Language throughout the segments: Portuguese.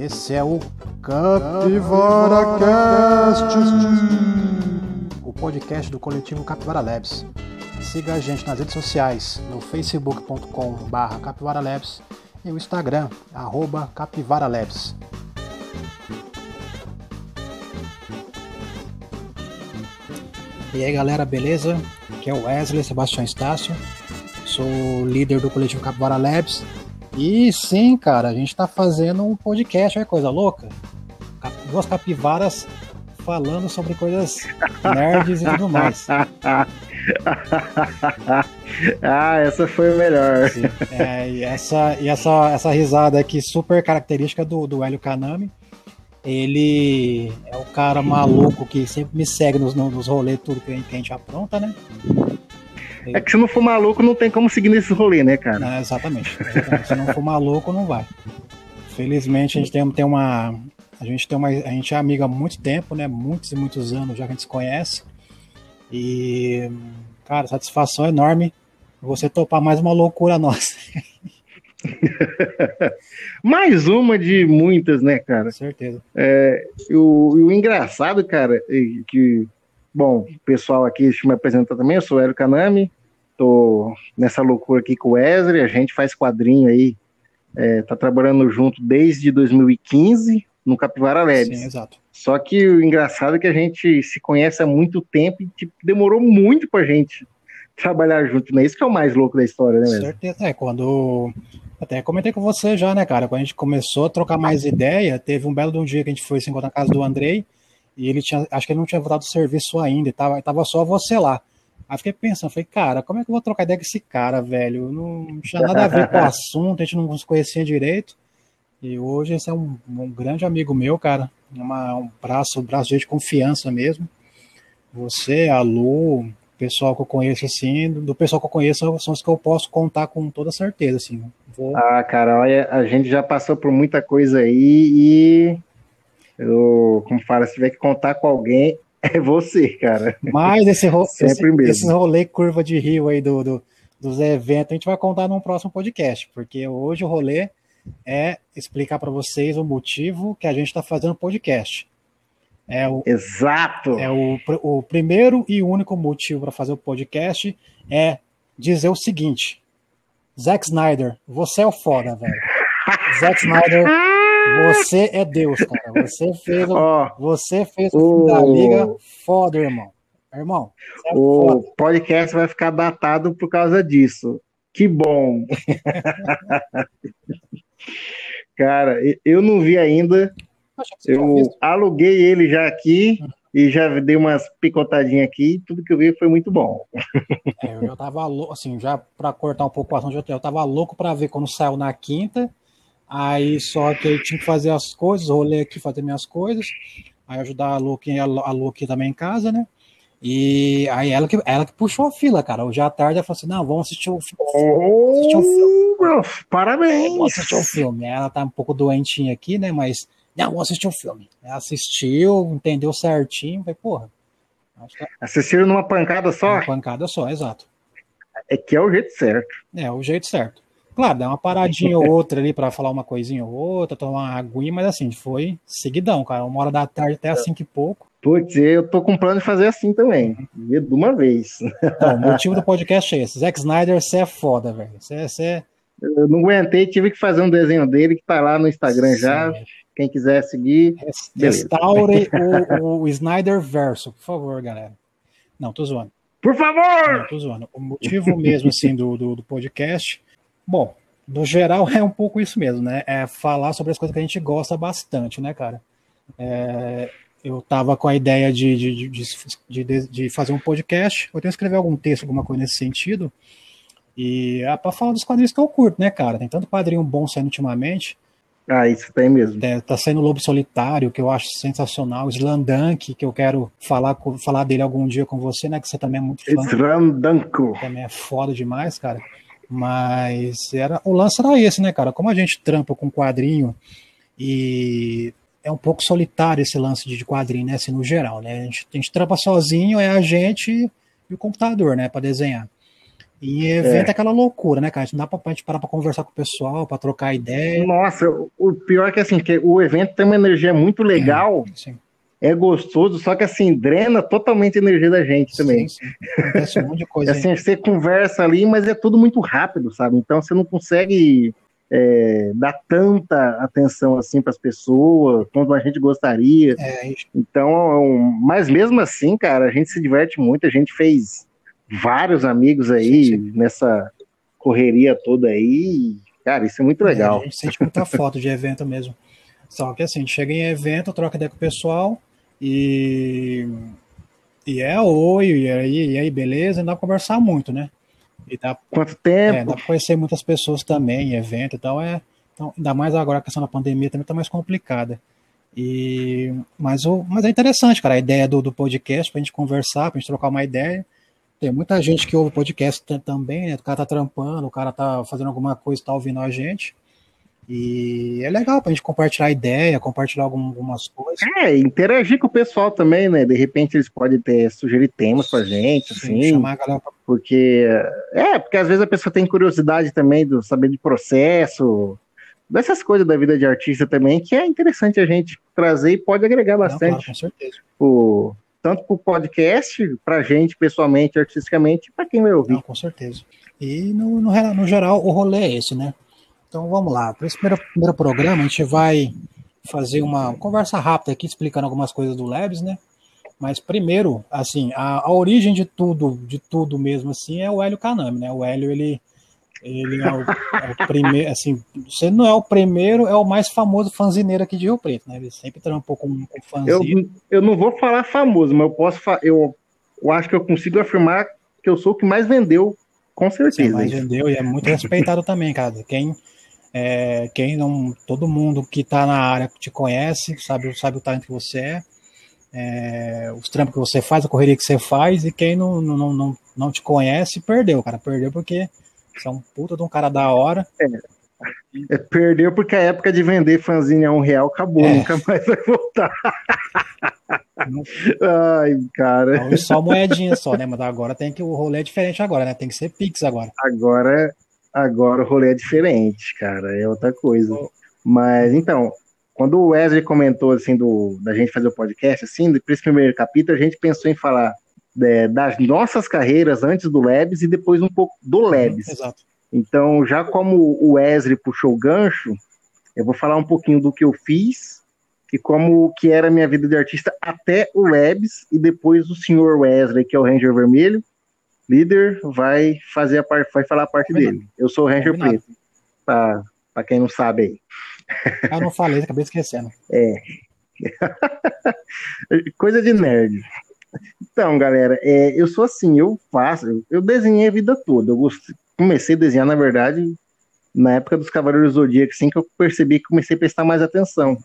Esse é o Capivara Cast, o podcast do coletivo Capivara Labs. Siga a gente nas redes sociais, no facebook.com.br Capivara Labs e o Instagram, arroba Capivara Labs. E aí galera, beleza? Aqui é o Wesley Sebastião Estácio, sou líder do coletivo Capivara Labs e sim, cara, a gente tá fazendo um podcast, olha coisa louca. Duas capivaras falando sobre coisas nerds e tudo mais. ah, essa foi o melhor. Sim, é, e essa, e essa, essa risada aqui super característica do, do Hélio Kanami. Ele é o cara maluco que sempre me segue nos, nos rolês, tudo que a gente apronta, né? É que se não for maluco, não tem como seguir nesse rolê, né, cara? É, exatamente. exatamente. se não for maluco, não vai. Felizmente a gente tem, tem uma. A gente tem uma. A gente é amigo há muito tempo, né? Muitos e muitos anos já que a gente se conhece. E, cara, satisfação enorme você topar mais uma loucura nossa. mais uma de muitas, né, cara? Com certeza. É, o, o engraçado, cara, é que Bom, pessoal aqui, deixa eu me apresentar também, eu sou o Hélio Kanami, tô nessa loucura aqui com o Wesley, a gente faz quadrinho aí, é, tá trabalhando junto desde 2015 no Capivara Labs. Sim, exato. Só que o engraçado é que a gente se conhece há muito tempo e tipo, demorou muito pra gente trabalhar junto, né? Isso que é o mais louco da história, né, mesmo? Certeza, é, quando... Até comentei com você já, né, cara? Quando a gente começou a trocar mais ideia, teve um belo de um dia que a gente foi se encontrar na casa do Andrei, e ele tinha, acho que ele não tinha voltado o serviço ainda, e tava, tava só você lá. Aí fiquei pensando, falei, cara, como é que eu vou trocar ideia com esse cara, velho? Não, não tinha nada a ver com o assunto, a gente não se conhecia direito. E hoje esse é um, um grande amigo meu, cara. Uma, um braço, um braço de confiança mesmo. Você, a Lu, o pessoal que eu conheço assim, do pessoal que eu conheço são os que eu posso contar com toda certeza, assim. Vou... Ah, cara, olha, a gente já passou por muita coisa aí e eu, como fala, se tiver que contar com alguém, é você, cara. Mas esse, ro esse, esse rolê curva de rio aí do, do, dos eventos, a gente vai contar num próximo podcast, porque hoje o rolê é explicar para vocês o motivo que a gente está fazendo podcast. É o, Exato! É o, o primeiro e único motivo para fazer o podcast é dizer o seguinte: Zack Snyder, você é o foda, velho. Zack Snyder Você é Deus, cara. Você fez, oh, você fez o fim da liga foda, irmão. Irmão, é o foda. podcast vai ficar datado por causa disso. Que bom. cara, eu não vi ainda. Eu aluguei ele já aqui e já dei umas picotadinhas aqui. Tudo que eu vi foi muito bom. É, eu já tava louco, assim, já para cortar um pouco o assunto, eu tava louco para ver quando saiu na quinta Aí só que eu tinha que fazer as coisas, rolei aqui, fazer minhas coisas, aí ajudar a Lu, a Lu aqui também em casa, né? E aí ela que, ela que puxou a fila, cara. Hoje à tarde ela falou assim: não, vamos assistir o, oh, assistir o filme. Meu, parabéns! Vamos assistir o filme. Ela tá um pouco doentinha aqui, né? Mas, não, vamos assistir o filme. Ela assistiu, entendeu certinho, vai, porra. Que... Assistiram numa pancada só? Uma pancada só, exato. É que é o jeito certo. É, o jeito certo. Claro, dá uma paradinha ou outra ali para falar uma coisinha ou outra, tomar uma aguinha, mas assim, foi seguidão, cara. Uma hora da tarde até assim que pouco. Putz, eu tô com plano de fazer assim também, de uma vez. Então, o motivo do podcast é esse. Zack Snyder, você é foda, velho. Você, você... Eu não aguentei, tive que fazer um desenho dele que tá lá no Instagram Sim. já. Quem quiser seguir. Restaure o, o Snyder Verso, por favor, galera. Não, tô zoando. Por favor! Não, tô zoando. O motivo mesmo, assim, do, do, do podcast Bom, no geral é um pouco isso mesmo, né? É falar sobre as coisas que a gente gosta bastante, né, cara? É, eu tava com a ideia de, de, de, de, de fazer um podcast, eu tenho que escrever algum texto, alguma coisa nesse sentido, e é para falar dos quadrinhos que eu curto, né, cara? Tem tanto quadrinho bom saindo ultimamente. Ah, isso tem mesmo. É, tá saindo Lobo Solitário, que eu acho sensacional. Slandunk, que eu quero falar, falar dele algum dia com você, né? Que você também é muito fã. Slandanko. Também é foda demais, cara. Mas era o lance era esse, né, cara? Como a gente trampa com quadrinho e é um pouco solitário esse lance de quadrinho, né? Assim, no geral, né? A gente, a gente trampa sozinho, é a gente e o computador, né, para desenhar. E evento é. aquela loucura, né, cara? Não dá pra, pra gente parar pra conversar com o pessoal, pra trocar ideia. Nossa, o pior é que assim, que o evento tem uma energia muito legal. É, sim é gostoso, só que assim, drena totalmente a energia da gente também. Sim, sim. Acontece um monte de coisa. assim, você conversa ali, mas é tudo muito rápido, sabe? Então você não consegue é, dar tanta atenção assim para as pessoas, como a gente gostaria. É, então, mas mesmo assim, cara, a gente se diverte muito, a gente fez vários amigos aí sim. nessa correria toda aí. Cara, isso é muito legal. É, a gente sente muita foto de evento mesmo. Só que assim, a gente chega em evento, troca ideia com o pessoal, e, e é oi, e aí, e aí beleza, não dá pra conversar muito, né? E dá, Quanto tempo? É, dá pra conhecer muitas pessoas também, evento e tal, é, então, ainda mais agora a questão da pandemia também tá mais complicada. E, mas, o, mas é interessante, cara, a ideia do, do podcast pra gente conversar, pra gente trocar uma ideia. Tem muita gente que ouve podcast também, né? O cara tá trampando, o cara tá fazendo alguma coisa, tá ouvindo a gente. E é legal pra gente compartilhar ideia, compartilhar algumas coisas. É, interagir com o pessoal também, né? De repente eles podem ter, sugerir temas pra gente, Sim, assim. Chamar a galera pra... Porque. É, porque às vezes a pessoa tem curiosidade também do saber de processo, dessas coisas da vida de artista também, que é interessante a gente trazer e pode agregar bastante. Não, claro, com certeza. O, tanto pro podcast, pra gente pessoalmente, artisticamente, para quem vai ouvir. Não, com certeza. E no, no, no geral, o rolê é esse, né? Então vamos lá. Para esse primeiro, primeiro programa, a gente vai fazer uma conversa rápida aqui, explicando algumas coisas do Labs, né? Mas primeiro, assim, a, a origem de tudo, de tudo mesmo, assim, é o Hélio Kanami, né? O Hélio, ele, ele é o, é o primeiro, assim, você não é o primeiro, é o mais famoso fanzineiro aqui de Rio Preto, né? Ele sempre trampou com, com fanzine. Eu, eu não vou falar famoso, mas eu posso, eu, eu acho que eu consigo afirmar que eu sou o que mais vendeu, com certeza. Sim, mais vendeu e é muito respeitado também, cara. Quem é, quem não, todo mundo que está na área te conhece, sabe, sabe o talento que você é, é, os trampos que você faz, a correria que você faz, e quem não, não, não, não te conhece, perdeu, cara. Perdeu porque você é um puta de um cara da hora. É. É, perdeu porque a época de vender fanzine a um real acabou, é. nunca mais vai voltar. Ai, cara. Não, só moedinha só, né? Mas agora tem que. O rolê é diferente agora, né? Tem que ser Pix agora. Agora Agora o rolê é diferente, cara, é outra coisa. Mas então, quando o Wesley comentou assim do da gente fazer o podcast, assim, para esse primeiro capítulo, a gente pensou em falar é, das nossas carreiras antes do Labs e depois um pouco do uhum, Labs. exato. Então, já como o Wesley puxou o gancho, eu vou falar um pouquinho do que eu fiz e como que era a minha vida de artista até o Labs e depois o senhor Wesley, que é o Ranger Vermelho, líder vai fazer a parte, vai falar a parte dele. Eu sou o Ranger Combinado. Preto, para pra quem não sabe aí. Eu não falei, acabei esquecendo. É. Coisa de nerd. Então, galera, é, eu sou assim, eu faço, eu desenhei a vida toda. Eu comecei a desenhar, na verdade, na época dos Cavaleiros do Zodíaco, assim que eu percebi que comecei a prestar mais atenção.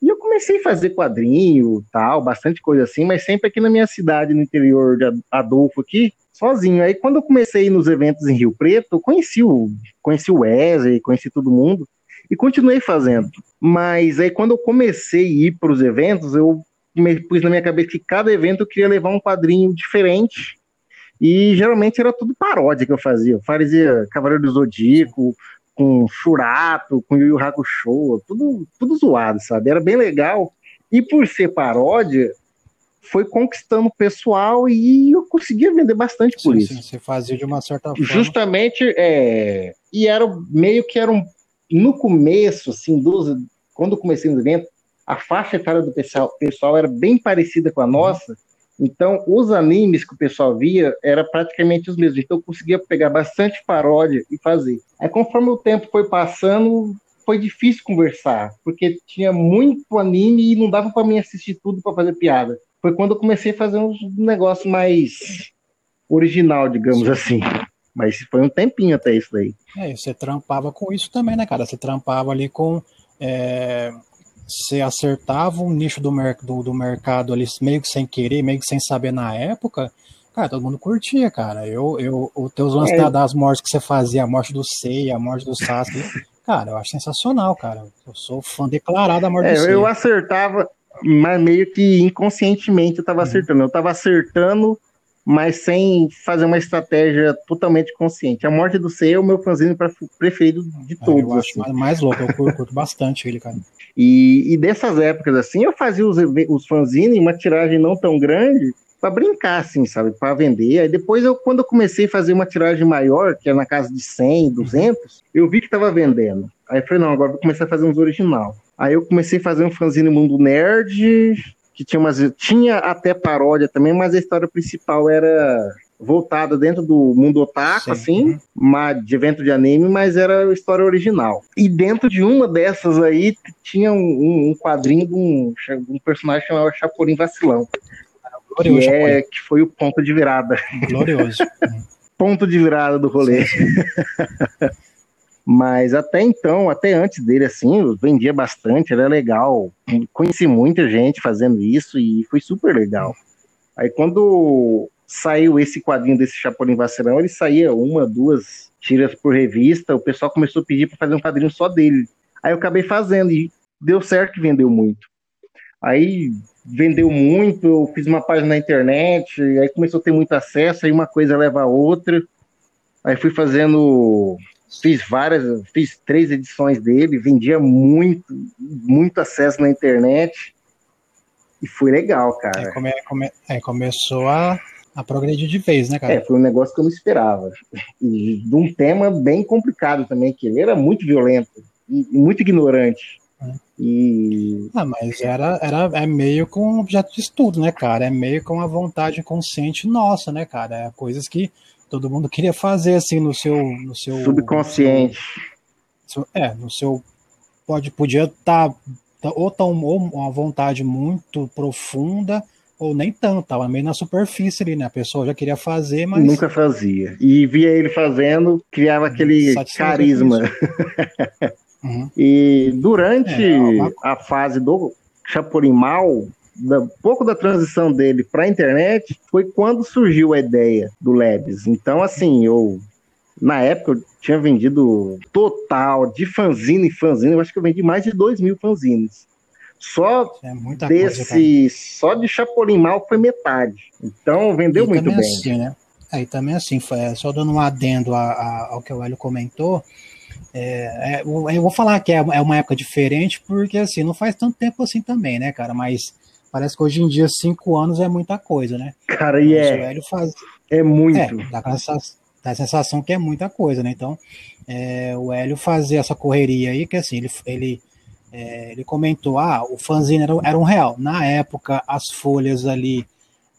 E eu comecei a fazer quadrinho, tal, bastante coisa assim, mas sempre aqui na minha cidade, no interior de Adolfo aqui, sozinho. Aí quando eu comecei nos eventos em Rio Preto, eu conheci o, conheci o Wesley, conheci todo mundo e continuei fazendo. Mas aí quando eu comecei a ir para os eventos, eu me pus na minha cabeça que cada evento eu queria levar um quadrinho diferente. E geralmente era tudo paródia que eu fazia. Eu fazia Cavaleiro do Zodíaco, com Churato, com Yu Yu Hakusho, tudo, tudo zoado, sabe? Era bem legal. E por ser paródia, foi conquistando o pessoal e eu conseguia vender bastante por sim, isso. Sim, você fazia de uma certa forma. Justamente, é, e era meio que era um, no começo, assim, dos, quando eu comecei no evento, a faixa etária do pessoal, pessoal era bem parecida com a nossa, então os animes que o pessoal via era praticamente os mesmos, então eu conseguia pegar bastante paródia e fazer. Aí conforme o tempo foi passando, foi difícil conversar, porque tinha muito anime e não dava para mim assistir tudo para fazer piada foi quando eu comecei a fazer uns negócios mais original, digamos assim. Mas foi um tempinho até isso daí. É, você trampava com isso também, né, cara? Você trampava ali com. É, você acertava um nicho do, mer do, do, mercado ali meio que sem querer, meio que sem saber na época. Cara, todo mundo curtia, cara. Eu, eu, os teus lances é. das mortes que você fazia, a morte do Sei, a morte do Sasuke, cara, eu acho sensacional, cara. Eu sou fã declarado da morte é, do Sei. Eu acertava, mas meio que inconscientemente eu tava uhum. acertando. Eu tava acertando mas sem fazer uma estratégia totalmente consciente. A Morte do Sei é o meu fanzine preferido de todos. eu acho assim. mais louco, eu curto bastante ele, cara. E, e dessas épocas, assim, eu fazia os, os fanzines em uma tiragem não tão grande, para brincar, assim, sabe, para vender. Aí depois, eu, quando eu comecei a fazer uma tiragem maior, que é na casa de 100, 200, eu vi que estava vendendo. Aí eu falei, não, agora vou começar a fazer uns original. Aí eu comecei a fazer um fanzine Mundo Nerd, que tinha umas. Tinha até paródia também, mas a história principal era voltada dentro do mundo otaku, Sim. assim, uma, de evento de anime, mas era a história original. E dentro de uma dessas aí tinha um, um quadrinho de um, um personagem chamado Chapolin Vacilão. Glorioso, que, é, que foi o ponto de virada. Glorioso. ponto de virada do rolê. Mas até então, até antes dele, assim, eu vendia bastante, era legal. Conheci muita gente fazendo isso e foi super legal. Aí quando saiu esse quadrinho desse Chapolin Vacilão, ele saía uma, duas tiras por revista, o pessoal começou a pedir para fazer um quadrinho só dele. Aí eu acabei fazendo e deu certo que vendeu muito. Aí vendeu muito, eu fiz uma página na internet, aí começou a ter muito acesso, aí uma coisa leva a outra. Aí fui fazendo, fiz várias, fiz três edições dele, vendia muito, muito acesso na internet. E foi legal, cara. É, come, come, é, começou a, a progredir de vez, né, cara? É, foi um negócio que eu não esperava. E de um tema bem complicado também, que ele era muito violento e muito ignorante. E... Ah, mas era, era é meio com objeto de estudo, né, cara? É meio com a vontade consciente nossa, né, cara? É coisas que todo mundo queria fazer assim no seu, no seu subconsciente. Seu, é, no seu pode podia estar tá, ou tão ou uma vontade muito profunda ou nem tanto, tava meio na superfície ali, né? A pessoa já queria fazer, mas nunca fazia. E via ele fazendo, criava aquele carisma. Uhum. E durante é, uma... a fase do Chapolin Mal, da, pouco da transição dele para a internet, foi quando surgiu a ideia do Lebes. Então, assim, eu na época eu tinha vendido total de fanzine e fanzine, eu acho que eu vendi mais de 2 mil fanzines. Só é desse, coisa, só de Chapolin Mal foi metade. Então vendeu e muito bem. Assim, né? Aí também assim, foi, é, só dando um adendo a, a, ao que o Hélio comentou, é, é, eu vou falar que é, é uma época diferente, porque assim, não faz tanto tempo assim também, né, cara? Mas parece que hoje em dia cinco anos é muita coisa, né? Cara, e é. Faz... É muito. É, dá, a sensação, dá a sensação que é muita coisa, né? Então, é, o Hélio fazer essa correria aí, que assim, ele, ele, é, ele comentou: ah, o fanzine era, era um real. Na época, as folhas ali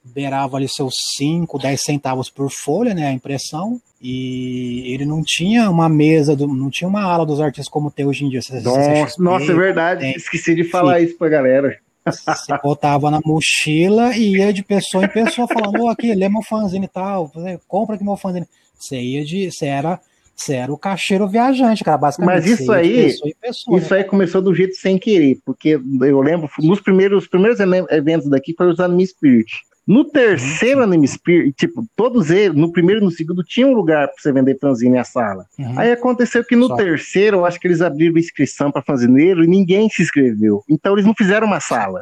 beirava ali seus 5, 10 centavos por folha, né, a impressão, e ele não tinha uma mesa, do, não tinha uma ala dos artistas como tem hoje em dia. Nossa, nossa é verdade, tem, esqueci de falar isso pra galera. Você botava na mochila e ia de pessoa em pessoa falando, oh, aqui, lê meu fanzine e tal, compra aqui meu fanzine. Você ia de, você era você era o caixeiro viajante, cara, basicamente. Mas isso aí, pessoa, isso né? aí começou do jeito sem querer, porque eu lembro, nos primeiros, primeiros eventos daqui foi usando Anime Spirit. No terceiro Anime Spirit, tipo, todos eles, no primeiro e no segundo, tinha um lugar para você vender fanzine na sala. Uhum. Aí aconteceu que no Só. terceiro, eu acho que eles abriram inscrição para fanzineiro e ninguém se inscreveu. Então eles não fizeram uma sala.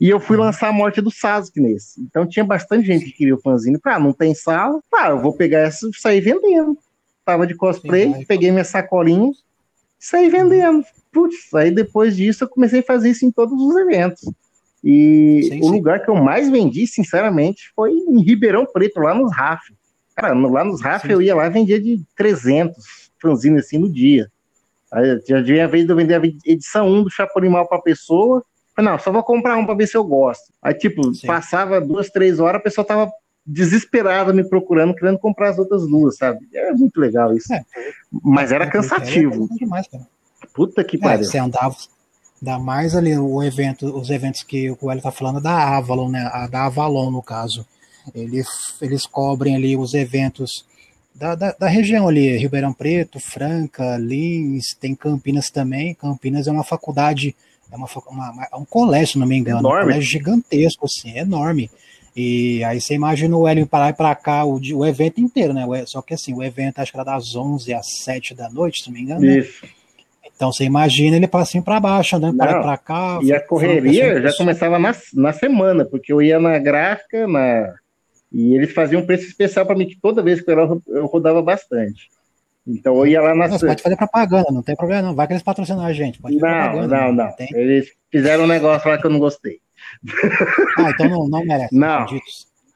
E eu fui uhum. lançar a morte do Sasuke nesse. Então tinha bastante gente que queria o fanzine. Ah, não tem sala? Ah, eu vou pegar essa e sair vendendo. Tava de cosplay, Sim, peguei minha sacolinha e saí vendendo. Putz, aí depois disso eu comecei a fazer isso em todos os eventos. E sim, o sim. lugar que eu mais vendi, sinceramente, foi em Ribeirão Preto, lá nos RAF. Cara, lá nos RAF eu ia lá e vendia de 300 fanzines assim no dia. Aí, já tinha a vez de eu vender a edição 1 do Chapolin Mal pra pessoa. Falei, não, só vou comprar um pra ver se eu gosto. Aí, tipo, passava duas, três horas, a pessoa tava desesperada me procurando, querendo comprar as outras duas, sabe? É muito legal isso. É, Mas era é, cansativo. É demais, Puta que é, pariu. Você andava, Ainda mais ali o evento, os eventos que o Hélio tá falando da Avalon, né? A da Avalon, no caso. Eles, eles cobrem ali os eventos da, da, da, região ali, Ribeirão Preto, Franca, Lins, tem Campinas também. Campinas é uma faculdade, é uma, uma, é um colégio, se não me engano, enorme. um colégio gigantesco, assim, enorme. E aí você imagina o Hélio para lá e para cá, o, o evento inteiro, né? Só que assim, o evento acho que era das 11 às 7 da noite, se não me engano. Né? Isso. Né? Então você imagina ele para cima para baixo, andando para para cá. E a correria já começava na, na semana, porque eu ia na gráfica, na, E eles faziam um preço especial para mim, que toda vez que eu, era, eu rodava bastante. Então eu ia lá na. Não, pode fazer propaganda, não tem problema não. Vai que eles patrocinam a gente. não, não, não. Tem... Eles fizeram um negócio lá que eu não gostei. Ah, então não, não merece. Não.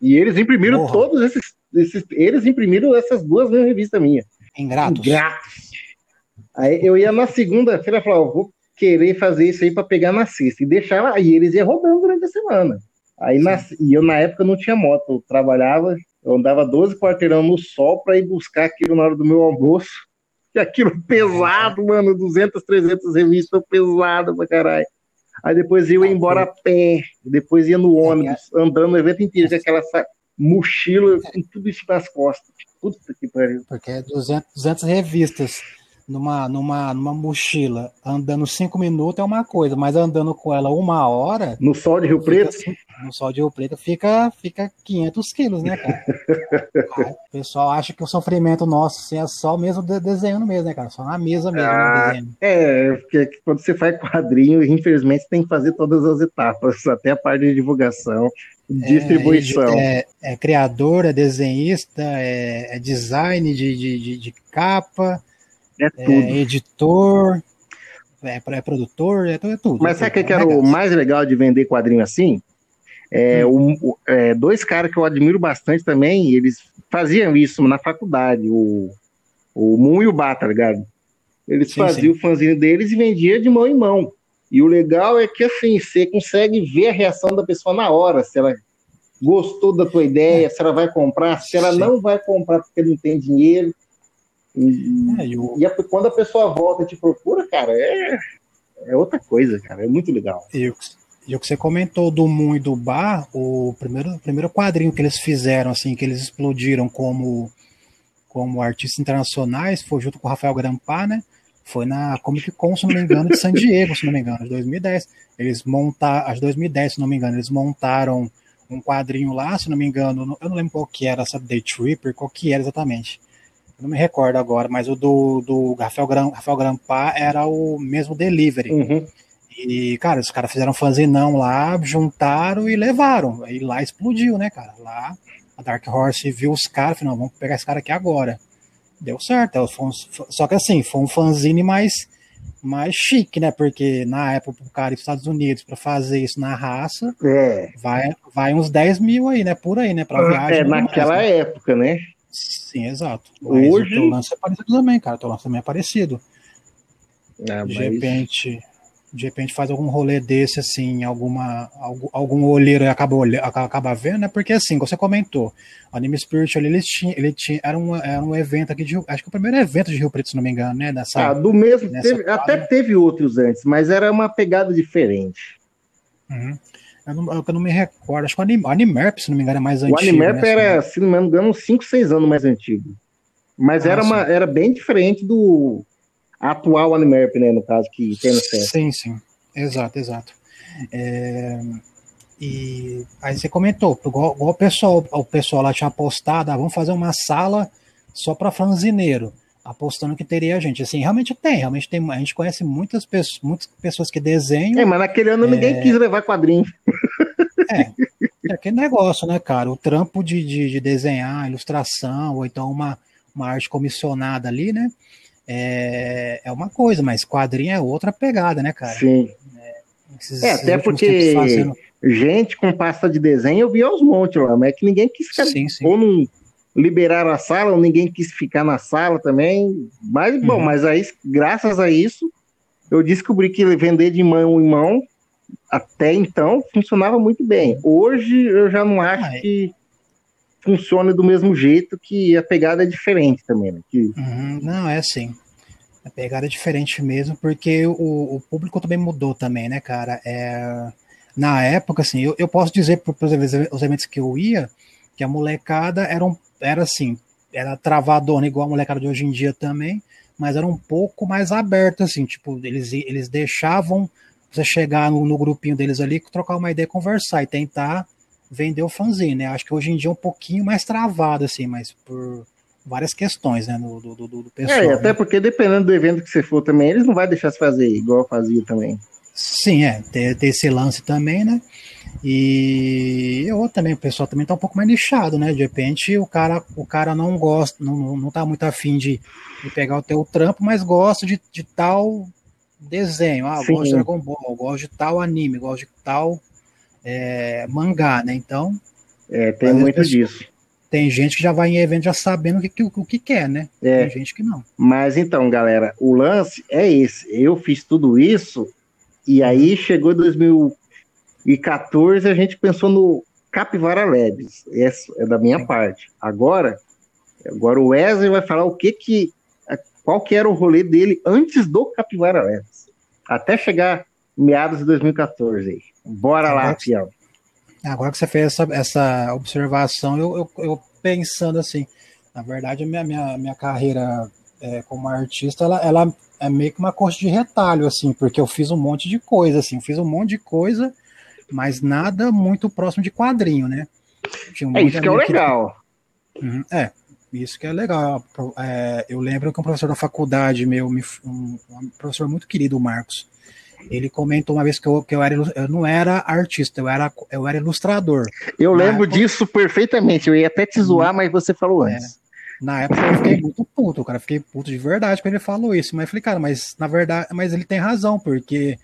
E eles imprimiram Porra. todos esses, esses, Eles imprimiram essas duas revistas minhas. Ingratos. Ingratos. Aí eu ia na segunda-feira e falava, vou querer fazer isso aí para pegar na sexta. E deixava, e eles iam rodando durante a semana. Aí na, e eu na época não tinha moto, eu trabalhava, eu andava 12 quarteirão no sol para ir buscar aquilo na hora do meu almoço. E aquilo pesado, mano, 200, 300 revistas pesado pra caralho. Aí depois eu ia embora a pé, depois ia no ônibus, andando o evento inteiro, com aquela mochila com tudo isso nas costas. Puta que pariu. Porque é 200, 200 revistas numa, numa, numa mochila andando cinco minutos é uma coisa, mas andando com ela uma hora. No sol de Rio Preto? Assim, no sol de Rio Preto fica, fica 500 quilos, né, cara? o pessoal acha que o sofrimento nosso assim, é só mesmo de, desenhando mesmo, né, cara? Só na mesa mesmo. Ah, é, porque quando você faz quadrinho, infelizmente tem que fazer todas as etapas, até a parte de divulgação, é, distribuição. É, é, é criador, é desenhista, é, é design de, de, de, de capa é, é tudo. É editor, é, é produtor, é, é tudo. Mas é sabe o que, era o mais legal de vender quadrinho assim? É, hum. o, é, dois caras que eu admiro bastante também, eles faziam isso na faculdade, o, o Moon e o Bá, tá ligado? Eles sim, faziam sim. o fanzinho deles e vendia de mão em mão. E o legal é que assim, você consegue ver a reação da pessoa na hora, se ela gostou da tua ideia, se ela vai comprar, se ela sim. não vai comprar porque não tem dinheiro. E, é, eu... e a, quando a pessoa volta e te procura, cara, é, é outra coisa, cara. É muito legal. E o, e o que você comentou do Moon e do Bar, o primeiro, primeiro quadrinho que eles fizeram, assim, que eles explodiram como, como artistas internacionais, foi junto com o Rafael Grampar, né? Foi na Comic Con, se não me engano, de San Diego, se não me engano, de 2010. Eles montaram, as 2010, se não me engano, eles montaram um quadrinho lá, se não me engano, eu não lembro qual que era, sabe, Day Tripper, qual que era exatamente não me recordo agora, mas o do, do Rafael, Gran, Rafael Grampar era o mesmo delivery. Uhum. E, cara, os caras fizeram fanzinão lá, juntaram e levaram. Aí lá explodiu, né, cara? Lá a Dark Horse viu os caras, falou, não, vamos pegar esse cara aqui agora. Deu certo. Um, só que assim, foi um fanzine mais, mais chique, né? Porque na época, o cara ir dos Estados Unidos para fazer isso na raça, é. vai, vai uns 10 mil aí, né? Por aí, né? Pra ah, viagem. É, naquela mais, né? época, né? Sim, exato. Mas Hoje... o teu lance é parecido também, cara. O teu lance também é parecido. Ah, de mas... repente, de repente faz algum rolê desse, assim, alguma, algum, algum olheiro acaba, acaba vendo, né? Porque assim, você comentou, o Anime Spirit ele tinha, ele tinha, era, um, era um evento aqui de Rio, acho que o primeiro evento de Rio Preto, se não me engano, né? Dessa, ah, do mesmo, teve, até teve outros antes, mas era uma pegada diferente. Uhum. Eu não, eu não me recordo. Acho que o Anim, Animerp, se não me engano, é mais antigo. O Animerp né, era, se não me engano, uns 5, 6 anos mais antigo. Mas ah, era, uma, era bem diferente do atual Animerp, né? No caso, que tem no centro. Sim, sim. Exato, exato. É... E aí você comentou, igual, igual, o, pessoal, o pessoal lá tinha apostado, ah, vamos fazer uma sala só para fanzineiro apostando que teria gente. Assim, realmente tem, realmente tem. A gente conhece muitas pessoas, muitas pessoas que desenham. É, mas naquele ano é... ninguém quis levar quadrinho. É, é aquele negócio, né, cara? O trampo de, de, de, desenhar, ilustração, ou então uma, uma arte comissionada ali, né? É, é uma coisa, mas quadrinho é outra pegada, né, cara? Sim. É, esses, é até porque fazendo... gente com pasta de desenho eu vi aos montes lá, mas é que ninguém quis ficar. Sim, sim. Ou não liberaram a sala, ninguém quis ficar na sala também. Mas, bom, uhum. mas aí, graças a isso, eu descobri que vender de mão em mão, até então, funcionava muito bem. Hoje, eu já não acho ah, é. que funcione do mesmo jeito, que a pegada é diferente também. Né? Que... Uhum. Não, é assim. A pegada é diferente mesmo, porque o, o público também mudou também, né, cara? É, na época, assim, eu, eu posso dizer para os eventos que eu ia, que a molecada era um era assim, era travadona igual a molecada de hoje em dia também, mas era um pouco mais aberto, assim, tipo, eles, eles deixavam você chegar no, no grupinho deles ali, trocar uma ideia, conversar e tentar vender o fanzine, né? Acho que hoje em dia é um pouquinho mais travado, assim, mas por várias questões, né, do, do, do pessoal. É, até né? porque dependendo do evento que você for também, eles não vão deixar se fazer igual fazia também. Sim, é, ter, ter esse lance também, né? E eu também, o pessoal também tá um pouco mais nichado, né? De repente o cara, o cara não gosta, não, não tá muito afim de, de pegar o teu trampo, mas gosta de, de tal desenho. Ah, gosto de Dragon Ball, gosto de tal anime, gosto de tal é, mangá, né? Então. É, tem muito pessoas, disso. Tem gente que já vai em evento já sabendo o que, o, o que quer, né? É. Tem gente que não. Mas então, galera, o lance é esse. Eu fiz tudo isso e aí chegou 2014 a gente pensou no Capivara Labs. Essa é da minha parte. Agora, agora o Wesley vai falar o que que qual que era o rolê dele antes do Capivara Labs. Até chegar meados de 2014. Bora lá, Fiel. Agora que você fez essa, essa observação, eu, eu, eu pensando assim, na verdade, a minha, minha, minha carreira é, como artista, ela, ela é meio que uma coxa de retalho, assim, porque eu fiz um monte de coisa, assim, fiz um monte de coisa, mas nada muito próximo de quadrinho, né? Um é isso que é o legal. Que... Uhum, é, isso que é legal. É, eu lembro que um professor da faculdade meu, um, um professor muito querido, o Marcos, ele comentou uma vez que eu, que eu, era, eu não era artista, eu era, eu era ilustrador. Eu na lembro época, disso perfeitamente. Eu ia até te zoar, uhum. mas você falou é, antes. É, na época eu fiquei muito puto, cara. Fiquei puto de verdade quando ele falou isso. Mas eu falei, cara, mas na verdade, mas ele tem razão, porque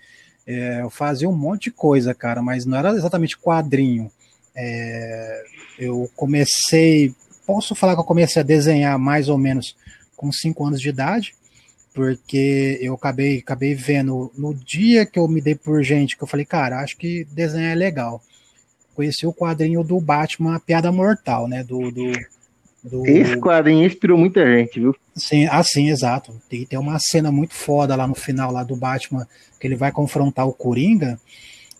é, eu fazia um monte de coisa, cara, mas não era exatamente quadrinho. É, eu comecei, posso falar que eu comecei a desenhar mais ou menos com 5 anos de idade porque eu acabei, acabei vendo no dia que eu me dei por gente, que eu falei, cara, acho que desenho é legal. Conheci o quadrinho do Batman Piada Mortal, né? Do, do, do... Esse quadrinho inspirou muita gente, viu? Sim, assim, exato. Tem, tem uma cena muito foda lá no final lá do Batman, que ele vai confrontar o Coringa,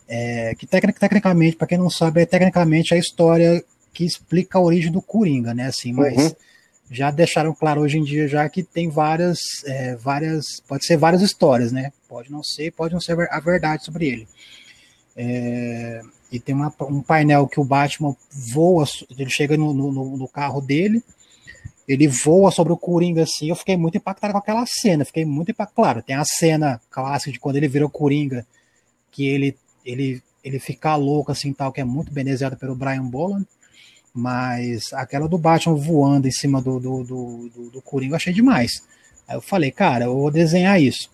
é, que tecnic, tecnicamente, para quem não sabe, é tecnicamente a história que explica a origem do Coringa, né? Assim, mas. Uhum já deixaram claro hoje em dia já que tem várias, é, várias, pode ser várias histórias, né? Pode não ser, pode não ser a verdade sobre ele. É, e tem uma, um painel que o Batman voa, ele chega no, no, no, carro dele, ele voa sobre o Coringa assim, eu fiquei muito impactado com aquela cena, fiquei muito impactado. Claro, tem a cena clássica de quando ele vira o Coringa, que ele, ele, ele fica louco assim tal, que é muito bem desenhado pelo Brian Boland. Mas aquela do Batman voando em cima do, do, do, do, do Coringa eu achei demais. Aí eu falei, cara, eu vou desenhar isso.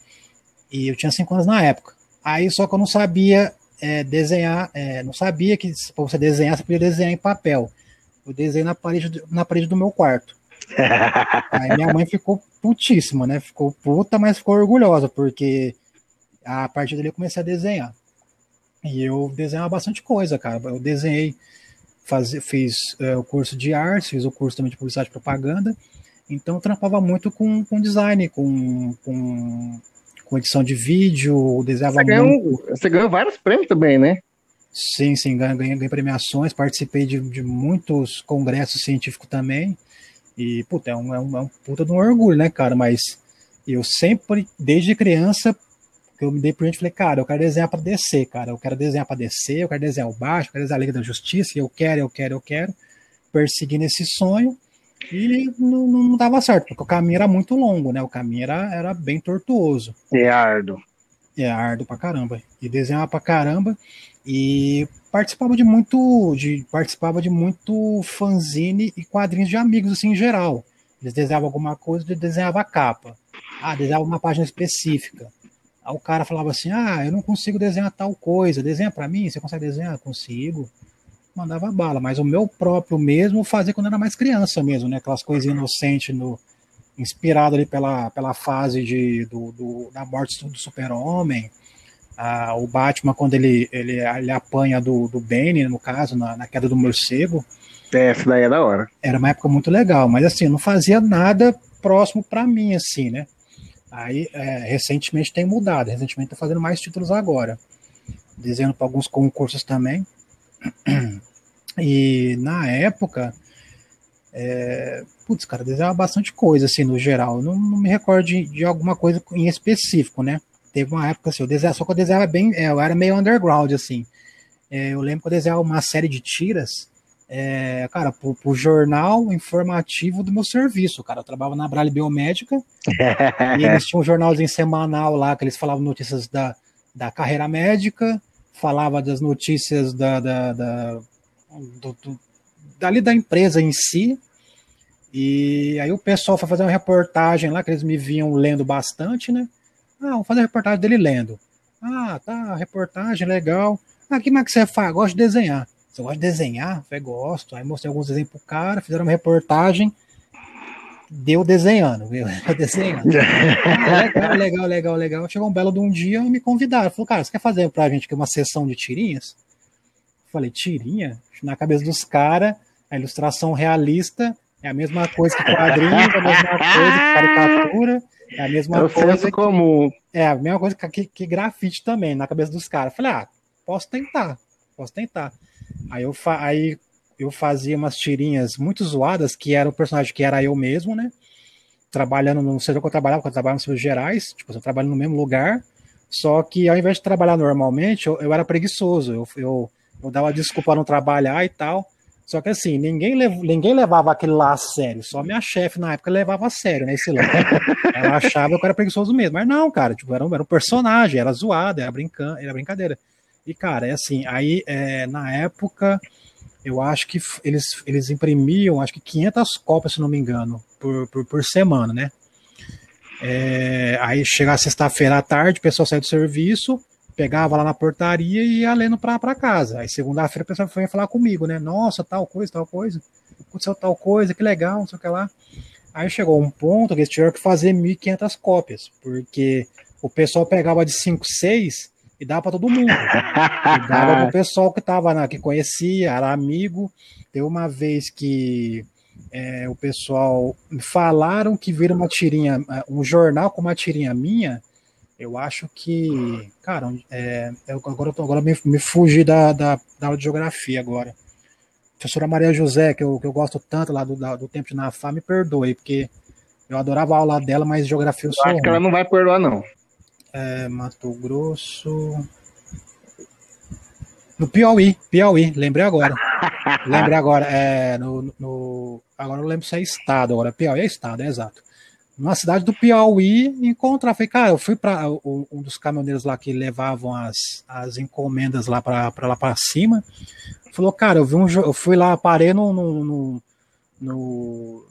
E eu tinha 5 anos na época. Aí só que eu não sabia é, desenhar, é, não sabia que para você desenhar, você podia desenhar em papel. Eu desenhei na parede, na parede do meu quarto. Aí minha mãe ficou putíssima, né? Ficou puta, mas ficou orgulhosa, porque a partir dali eu comecei a desenhar. E eu desenhava bastante coisa, cara. Eu desenhei faz, fiz é, o curso de artes, fiz o curso também de publicidade e propaganda, então trampava muito com, com design, com, com, com edição de vídeo, desenhava você ganhou, Você ganhou vários prêmios também, né? Sim, sim, ganhei, ganhei premiações, participei de, de muitos congressos científicos também, e, puta, é um, é um, é um puta de um orgulho, né, cara, mas eu sempre, desde criança, que eu me dei por gente falei, cara, eu quero desenhar para descer, cara. Eu quero desenhar para descer, eu quero desenhar o baixo, eu quero desenhar a Liga da Justiça, eu quero, eu quero, eu quero. Perseguindo esse sonho. E não, não dava certo, porque o caminho era muito longo, né? O caminho era, era bem tortuoso. É árduo. É árduo pra caramba. E desenhava pra caramba. E participava de muito. De, participava de muito fanzine e quadrinhos de amigos, assim, em geral. Eles desenhavam alguma coisa, ele desenhava a capa. Ah, desenhava uma página específica. Aí o cara falava assim: Ah, eu não consigo desenhar tal coisa, desenha para mim, você consegue desenhar? Consigo. Mandava bala, mas o meu próprio mesmo fazia quando era mais criança mesmo, né? Aquelas coisas inocentes, no, inspirado ali pela, pela fase de, do, do da morte do super-homem. Ah, o Batman, quando ele, ele, ele apanha do, do Bane, no caso, na, na queda do morcego. É, essa daí é da hora. Era uma época muito legal, mas assim, não fazia nada próximo para mim, assim, né? Aí, é, recentemente tem mudado, recentemente está fazendo mais títulos agora, desenhando para alguns concursos também. E na época, é, putz, cara, desenhava bastante coisa, assim, no geral. Não, não me recordo de, de, alguma coisa em específico, né? Teve uma época, assim, eu desenhava, só que eu desenhava bem, é, eu era meio underground, assim. É, eu lembro que eu desenhava uma série de tiras é, cara, pro, pro, jornal informativo do meu serviço, cara. Eu trabalhava na Brale Biomédica e eles tinham um jornalzinho semanal lá que eles falavam notícias da, da carreira médica, falava das notícias da, da, da do, do, dali da empresa em si. E aí o pessoal foi fazer uma reportagem lá, que eles me viam lendo bastante, né? Ah, vamos fazer a reportagem dele lendo. Ah, tá, reportagem, legal. Ah, que mais que você faz? Gosto de desenhar. Você gosta de desenhar? Eu falei, gosto. Aí mostrei alguns desenhos pro cara, fizeram uma reportagem, deu desenhando, viu? desenhando. Ah, legal, legal, legal, legal. Chegou um belo de um dia e me convidaram. Falou, cara, você quer fazer pra gente aqui uma sessão de tirinhas? Eu falei, tirinha? Na cabeça dos caras, a ilustração realista é a mesma coisa que quadrinho, é a mesma coisa que caricatura, é a mesma é coisa. Que, comum. É a mesma coisa que, que grafite também, na cabeça dos caras. Falei, ah, posso tentar, posso tentar. Aí eu, fa aí eu fazia umas tirinhas muito zoadas, que era o personagem que era eu mesmo, né? Trabalhando no setor que eu trabalhava, porque eu trabalhava nos serviços gerais, tipo, eu trabalho no mesmo lugar, só que ao invés de trabalhar normalmente, eu, eu era preguiçoso, eu, eu, eu dava desculpa não trabalhar e tal. Só que assim, ninguém, lev ninguém levava aquele lá a sério. Só minha chefe na época levava a sério, né? Esse lá. Ela achava que eu era preguiçoso mesmo. Mas não, cara, tipo, era um, era um personagem, era zoado, era, brincan era brincadeira. E, cara, é assim, aí é, na época, eu acho que eles, eles imprimiam, acho que 500 cópias, se não me engano, por, por, por semana, né? É, aí chegava sexta-feira à tarde, o pessoal saía do serviço, pegava lá na portaria e ia lendo para casa. Aí segunda-feira o pessoal foi falar comigo, né? Nossa, tal coisa, tal coisa, aconteceu tal coisa, que legal, não sei o que lá. Aí chegou um ponto que eles tiveram que fazer 1.500 cópias, porque o pessoal pegava de 5, 6 e dava para todo mundo. E dava para o pessoal que tava na, que conhecia, era amigo. Teve uma vez que é, o pessoal falaram que viram uma tirinha, um jornal com uma tirinha minha. Eu acho que, cara, é, eu, agora, eu agora me, me fugi da, da, da, aula de geografia agora. Professora Maria José, que eu, que eu gosto tanto lá do, da, do tempo de Nafá, me perdoe, porque eu adorava a aula dela, mas geografia eu sou. Eu acho que ela não vai perdoar, não é, Mato Grosso. No Piauí, Piauí, lembrei agora. lembrei agora. É, no, no, agora eu lembro se é estado, agora Piauí é estado, é exato. Numa cidade do Piauí, encontrar. Falei, cara, eu fui para um dos caminhoneiros lá que levavam as, as encomendas lá para lá para cima. Falou, cara, eu vi um, eu fui lá, parei no, no, no,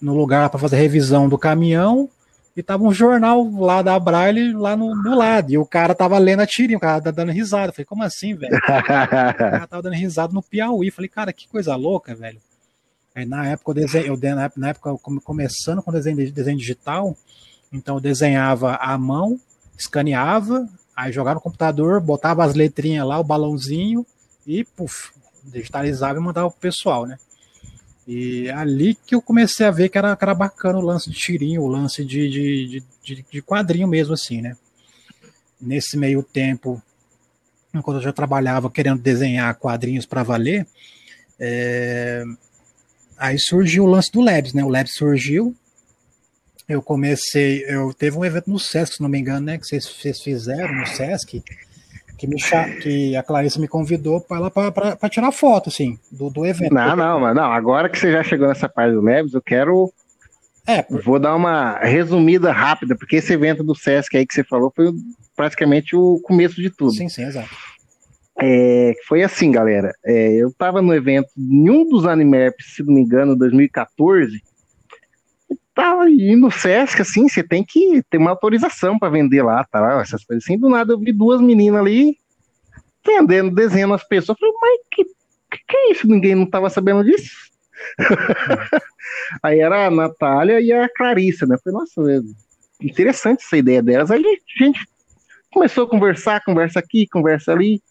no lugar para fazer revisão do caminhão e tava um jornal lá da Braille lá no, no lado. E o cara tava lendo a tirinha, o cara tá dando risada. falei, como assim, velho? o cara tava dando risada no Piauí. falei, cara, que coisa louca, velho. Aí na época eu desenho, eu, na, época começando com desenho, desenho digital, então eu desenhava à mão, escaneava, aí jogava no computador, botava as letrinhas lá, o balãozinho e puf, digitalizava e mandava pro pessoal, né? E ali que eu comecei a ver que era, que era bacana o lance de tirinho, o lance de, de, de, de quadrinho mesmo, assim, né? Nesse meio tempo, enquanto eu já trabalhava querendo desenhar quadrinhos para valer, é... aí surgiu o lance do Labs, né? O Labs surgiu, eu comecei, eu teve um evento no Sesc, se não me engano, né? Que vocês, vocês fizeram no Sesc, que, me, que a Clarissa me convidou para tirar foto, assim, do, do evento. Não, não, mas não, agora que você já chegou nessa parte do Labs, eu quero. É, por... Vou dar uma resumida rápida, porque esse evento do Sesc aí que você falou foi praticamente o começo de tudo. Sim, sim, exato. É, foi assim, galera. É, eu estava no evento em um dos Animaps, se não me engano, 2014 tava indo no Sesc, assim, você tem que ter uma autorização para vender lá, tá? Essas coisas assim. Do nada eu vi duas meninas ali vendendo, desenhando as pessoas. Eu falei, mas que, que, que é isso? Ninguém não tava sabendo disso? Aí era a Natália e a Clarissa, né? Eu falei, nossa, é interessante essa ideia delas. Aí a gente começou a conversar, conversa aqui, conversa ali.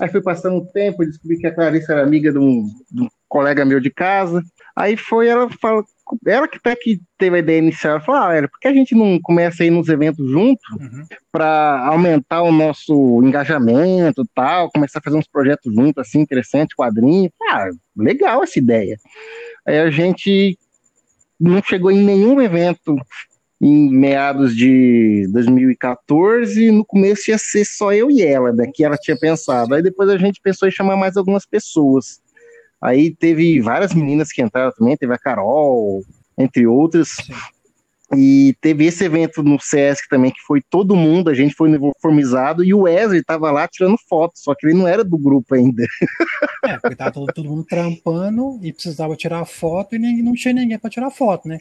Aí foi passando um tempo, descobri que a Clarissa era amiga de um, de um colega meu de casa. Aí foi, ela falou, ela que até que teve a ideia inicial, ela falou, ah, era, por que a gente não começa aí nos eventos junto uhum. para aumentar o nosso engajamento tal, começar a fazer uns projetos juntos, assim, interessante, quadrinho. Ah, legal essa ideia. Aí a gente não chegou em nenhum evento em meados de 2014, no começo ia ser só eu e ela, né, que ela tinha pensado. Aí depois a gente pensou em chamar mais algumas pessoas. Aí teve várias meninas que entraram também, teve a Carol, entre outras. E teve esse evento no Sesc também, que foi todo mundo, a gente foi uniformizado, e o Wesley tava lá tirando foto, só que ele não era do grupo ainda. É, porque tava todo, todo mundo trampando e precisava tirar foto e nem, não tinha ninguém para tirar foto, né?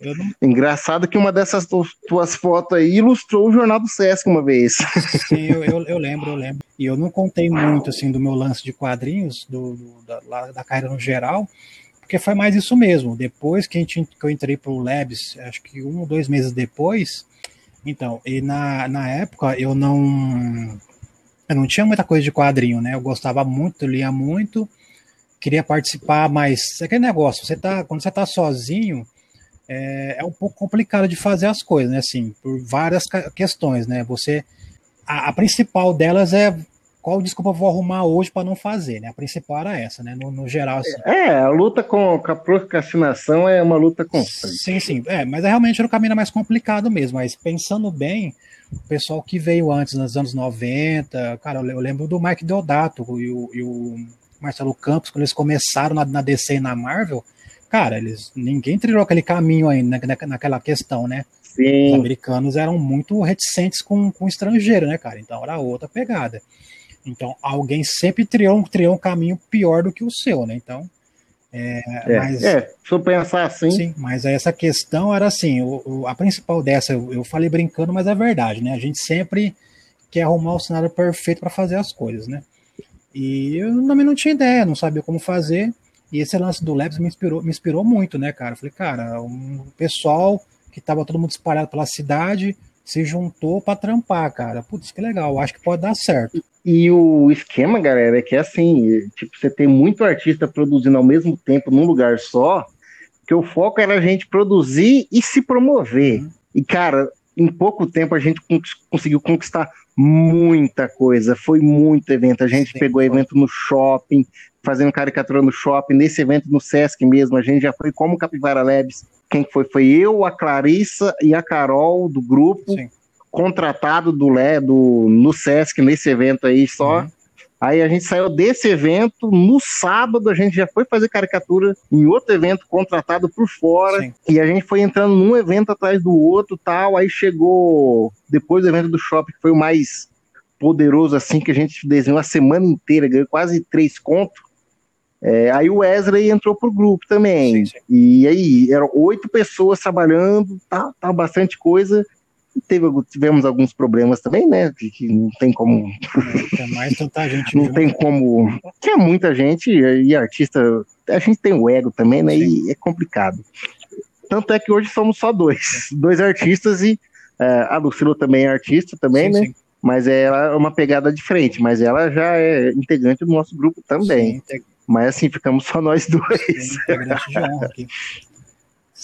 Não... Engraçado que uma dessas tuas fotos aí ilustrou o Jornal do Sesc uma vez. Sim, eu, eu, eu, lembro, eu lembro. E eu não contei muito, assim, do meu lance de quadrinhos, do, do da, da carreira no geral, porque foi mais isso mesmo. Depois que, a gente, que eu entrei para o Labs, acho que um ou dois meses depois, então, e na, na época eu não eu não tinha muita coisa de quadrinho, né? Eu gostava muito, lia muito, queria participar, mas é aquele negócio, você tá, quando você tá sozinho, é, é um pouco complicado de fazer as coisas, né? Assim, por várias questões, né? Você, a, a principal delas é qual desculpa eu vou arrumar hoje para não fazer, né? A principal era essa, né? No, no geral, assim. É, a luta com, com, a procrastinação é uma luta constante. Sim, sim. É, mas é realmente era o caminho mais complicado mesmo. Mas pensando bem, o pessoal que veio antes, nos anos 90, cara, eu lembro do Mike Deodato e o, e o Marcelo Campos, quando eles começaram na, na DC e na Marvel, cara, eles ninguém trilhou aquele caminho aí na, na, naquela questão, né? Sim. Os americanos eram muito reticentes com, com estrangeiro, né, cara? Então era outra pegada. Então alguém sempre trilhou, trilhou um caminho pior do que o seu, né? Então. É, é, mas, é, se eu pensar assim. Sim, mas essa questão era assim: o, o, a principal dessa, eu, eu falei brincando, mas é verdade, né? A gente sempre quer arrumar o cenário perfeito para fazer as coisas, né? E eu também não tinha ideia, não sabia como fazer. E esse lance do Labs me inspirou, me inspirou muito, né, cara? Eu falei, cara, um pessoal que tava todo mundo espalhado pela cidade se juntou para trampar, cara. Putz, que legal, acho que pode dar certo. E o esquema, galera, é que é assim, tipo, você tem muito artista produzindo ao mesmo tempo num lugar só, que o foco era a gente produzir e se promover. Uhum. E, cara, em pouco tempo a gente conseguiu conquistar muita coisa, foi muito evento. A gente Sim, pegou evento no shopping, fazendo caricatura no shopping, nesse evento no Sesc mesmo, a gente já foi como Capivara Labs. Quem foi? Foi eu, a Clarissa e a Carol do grupo, Sim. contratado do, do no Sesc nesse evento aí só. Uhum. Aí a gente saiu desse evento, no sábado a gente já foi fazer caricatura em outro evento contratado por fora, Sim. e a gente foi entrando num evento atrás do outro tal, aí chegou depois do evento do shopping, que foi o mais poderoso assim, que a gente desenhou a semana inteira, ganhou quase três contos, é, aí o Wesley entrou pro grupo também. Sim, sim. E aí, eram oito pessoas trabalhando, tá, tá bastante coisa. Teve, tivemos alguns problemas também, né? Que, que não tem como. É mais tanta gente. não tem como. Que é muita gente, e artista. A gente tem o ego também, né? Sim. E é complicado. Tanto é que hoje somos só dois. Dois artistas e é, a Lucila também é artista também, né? Mas ela é uma pegada diferente, mas ela já é integrante do nosso grupo também. Sim, mas assim, ficamos só nós dois. Integrante de honra aqui.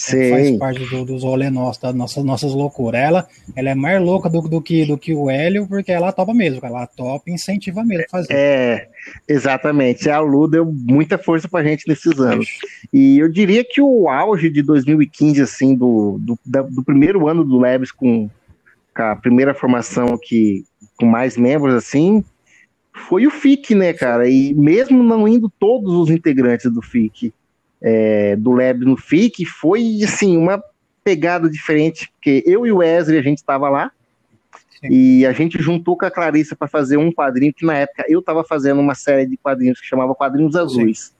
Sim. Faz parte do, dos rolê nossos, das nossas, nossas loucuras. Ela, ela é mais louca do, do, que, do que o Hélio, porque ela topa mesmo, ela topa e incentiva mesmo a fazer. É, exatamente. A Lu deu muita força pra gente nesses anos. E eu diria que o auge de 2015, assim, do, do, da, do primeiro ano do Leves com, com a primeira formação aqui, com mais membros, assim, foi o FIC, né, cara? E mesmo não indo todos os integrantes do FIC, é, do Lab no FIC, foi, assim, uma pegada diferente, porque eu e o Wesley, a gente estava lá, Sim. e a gente juntou com a Clarissa para fazer um quadrinho, que na época eu estava fazendo uma série de quadrinhos que chamava Quadrinhos Azuis. Sim.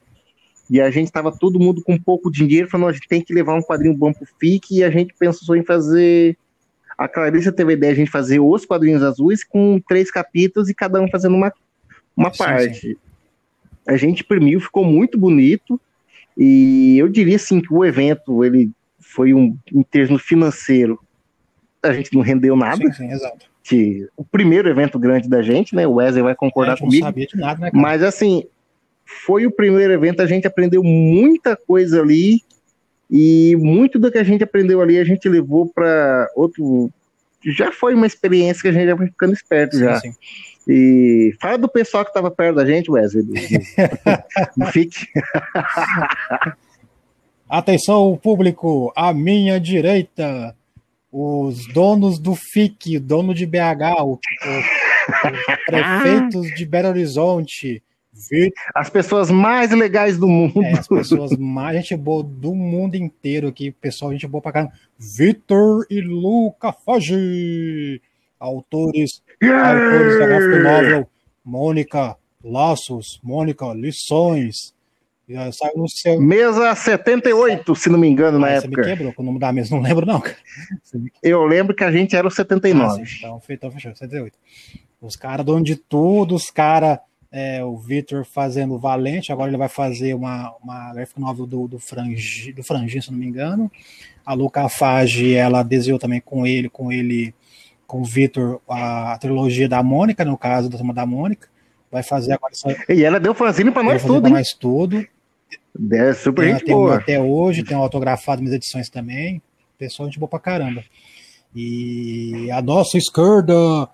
E a gente estava todo mundo com pouco dinheiro, falando, a gente tem que levar um quadrinho bom pro FIC, e a gente pensou em fazer a Clarissa teve a ideia de a gente fazer os quadrinhos azuis com três capítulos e cada um fazendo uma, uma sim, parte. Sim. A gente imprimiu, ficou muito bonito. E eu diria assim que o evento ele foi um em termos financeiro, a gente não rendeu nada. Sim, sim, exato. Que o primeiro evento grande da gente, né? O Wesley vai concordar comigo. Não sabia de nada, né, cara? Mas assim, foi o primeiro evento, a gente aprendeu muita coisa ali e muito do que a gente aprendeu ali a gente levou para outro. Já foi uma experiência que a gente já foi ficando esperto sim, já. Sim. E fala do pessoal que estava perto da gente, Wesley, do, FIC. Atenção, público, à minha direita, os donos do FIC, dono de BH, o, o, os prefeitos de Belo Horizonte, As pessoas mais legais do mundo. É, as pessoas mais gente boa do mundo inteiro aqui. Pessoal, gente boa pra caramba. Vitor e Luca Foge. Autores! Autores da graphic novel Mônica Laços, Mônica Lições. Saiu no seu... Mesa 78, se não me engano, ah, na você época. Você me quebrou com o nome da mesa, não lembro, não. Eu lembro que a gente era o 79. Ah, sim, então, então fechou, 78. Os caras dono de tudo, os caras. É, o Victor fazendo Valente, agora ele vai fazer uma, uma graphic novel do, do, Frangi, do Frangi, se não me engano. A Luca Fage, ela desenhou também com ele, com ele, com o Victor, a, a trilogia da Mônica, no caso da Turma da Mônica. Vai fazer agora. Só... E ela deu fanzine para nós tudo, hein? nós tudo. É super tem, gente tem boa. até hoje, tem um autografado minhas edições também. Pessoal, gente boa pra caramba. E a nossa esquerda,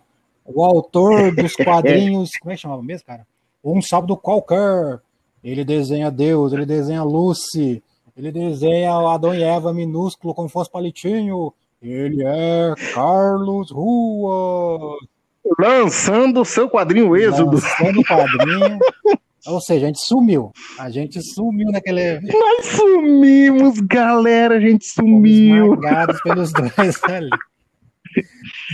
o autor dos quadrinhos, como é que chamava mesmo, cara? Um sábado qualquer. Ele desenha Deus, ele desenha Lucy, ele desenha Adão e Eva minúsculo como fosse palitinho. Ele é Carlos Rua. Lançando o seu quadrinho Êxodo. Lançando o quadrinho. Ou seja, a gente sumiu. A gente sumiu naquele. Nós sumimos, galera. A gente sumiu. Fomos pelos dois ali.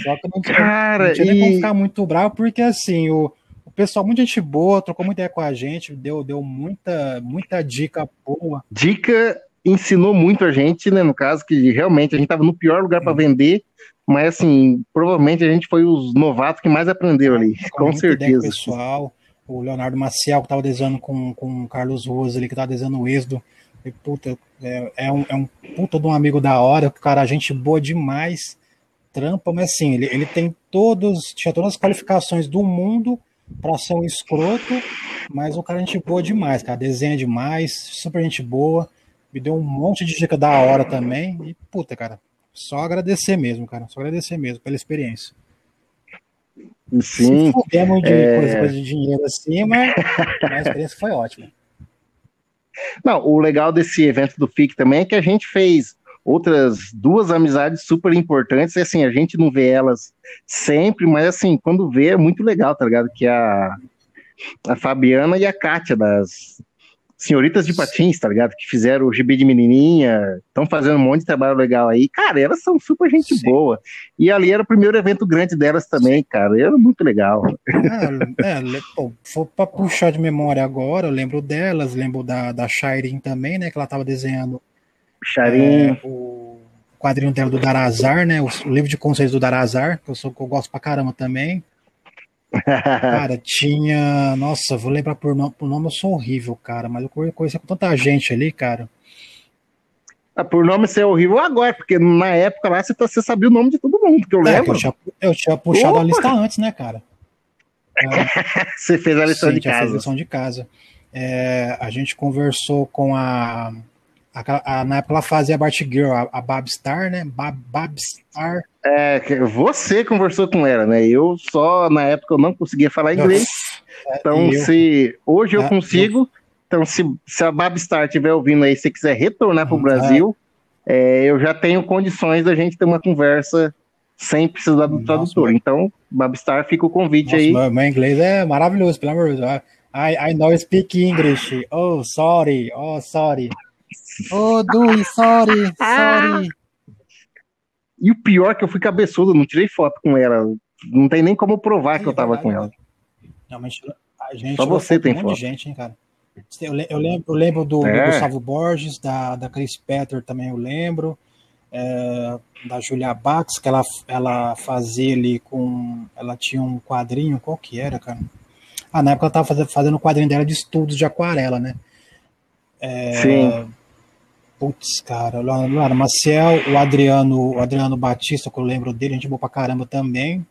Só que não tinha, Cara, não tinha e... nem como ficar muito bravo, porque assim, o, o pessoal, muita gente boa, trocou muita ideia com a gente, deu, deu muita, muita dica boa. Dica ensinou muito a gente, né? No caso, que realmente a gente estava no pior lugar para vender, mas assim, provavelmente a gente foi os novatos que mais aprenderam ali, com certeza. pessoal o Leonardo Maciel, que estava desenhando com, com o Carlos Rosa, ali, que estava desenhando o Êxodo. E, puta, é, é, um, é um puta de um amigo da hora, cara, a gente boa demais, trampa, mas assim, ele, ele tem todos, tinha todas as qualificações do mundo para ser um escroto, mas o cara, a gente boa demais, cara, desenha demais, super gente boa, me deu um monte de dica da hora também, e puta, cara, só agradecer mesmo, cara, só agradecer mesmo pela experiência. Sim. Se de é... coisa, coisa, de dinheiro assim, mas a experiência foi ótima. Não, o legal desse evento do FIC também é que a gente fez outras duas amizades super importantes, e assim, a gente não vê elas sempre, mas assim, quando vê é muito legal, tá ligado? Que é a, a Fabiana e a Kátia das senhoritas de patins, tá ligado? Que fizeram o gibi de menininha, estão fazendo um monte de trabalho legal aí. Cara, elas são super gente Sim. boa. E ali era o primeiro evento grande delas também, Sim. cara. Era muito legal. É, é pô, for pra puxar de memória agora, eu lembro delas, lembro da, da Shairin também, né? Que ela tava desenhando. É, o quadrinho dela do Darazar, né? O, livro de conceitos do Darazar, que eu, sou, que eu gosto pra caramba também. Cara, tinha. Nossa, vou lembrar por nome, por nome eu sou horrível, cara, mas eu conheci com tanta gente ali, cara. Ah, por nome ser horrível agora, porque na época lá você, tá, você sabia o nome de todo mundo, que eu é, lembro. Eu, tinha, eu tinha puxado Opa! a lista antes, né, cara? É, você fez a lição sim, de casa. a lição de casa. É, a gente conversou com a a, a, na época ela fazia a Batgirl, a, a Babstar, né? Bab, Babstar. É, você conversou com ela, né? Eu só, na época, eu não conseguia falar inglês. É, então, eu, se hoje eu consigo, eu, então se, se a Babstar estiver ouvindo aí, se quiser retornar para o hum, Brasil, é. eu já tenho condições da gente ter uma conversa sem precisar do Nossa, tradutor. Meu. Então, Babstar, fica o convite Nossa, aí. Meu, meu, inglês é maravilhoso, pelo amor de Deus. I, I know speak English. Oh, sorry. Oh, sorry. Oh, Dui, sorry, sorry. E o pior é que eu fui cabeçudo, não tirei foto com ela. Não tem nem como provar que eu tava com ela. Realmente, a gente Só você tem um foto. gente, hein, cara. Eu, eu, lembro, eu lembro do, é. do, Gustavo Borges, da, da Chris Petter também eu lembro. É, da Julia Bax, que ela, ela fazia ali com. Ela tinha um quadrinho, qual que era, cara? Ah, na época ela tava fazendo, fazendo o quadrinho dela de estudos de aquarela, né? É, Sim. Putz, cara, o Leonardo Maciel, o Adriano, o Adriano Batista, que eu lembro dele, a gente boa pra caramba também.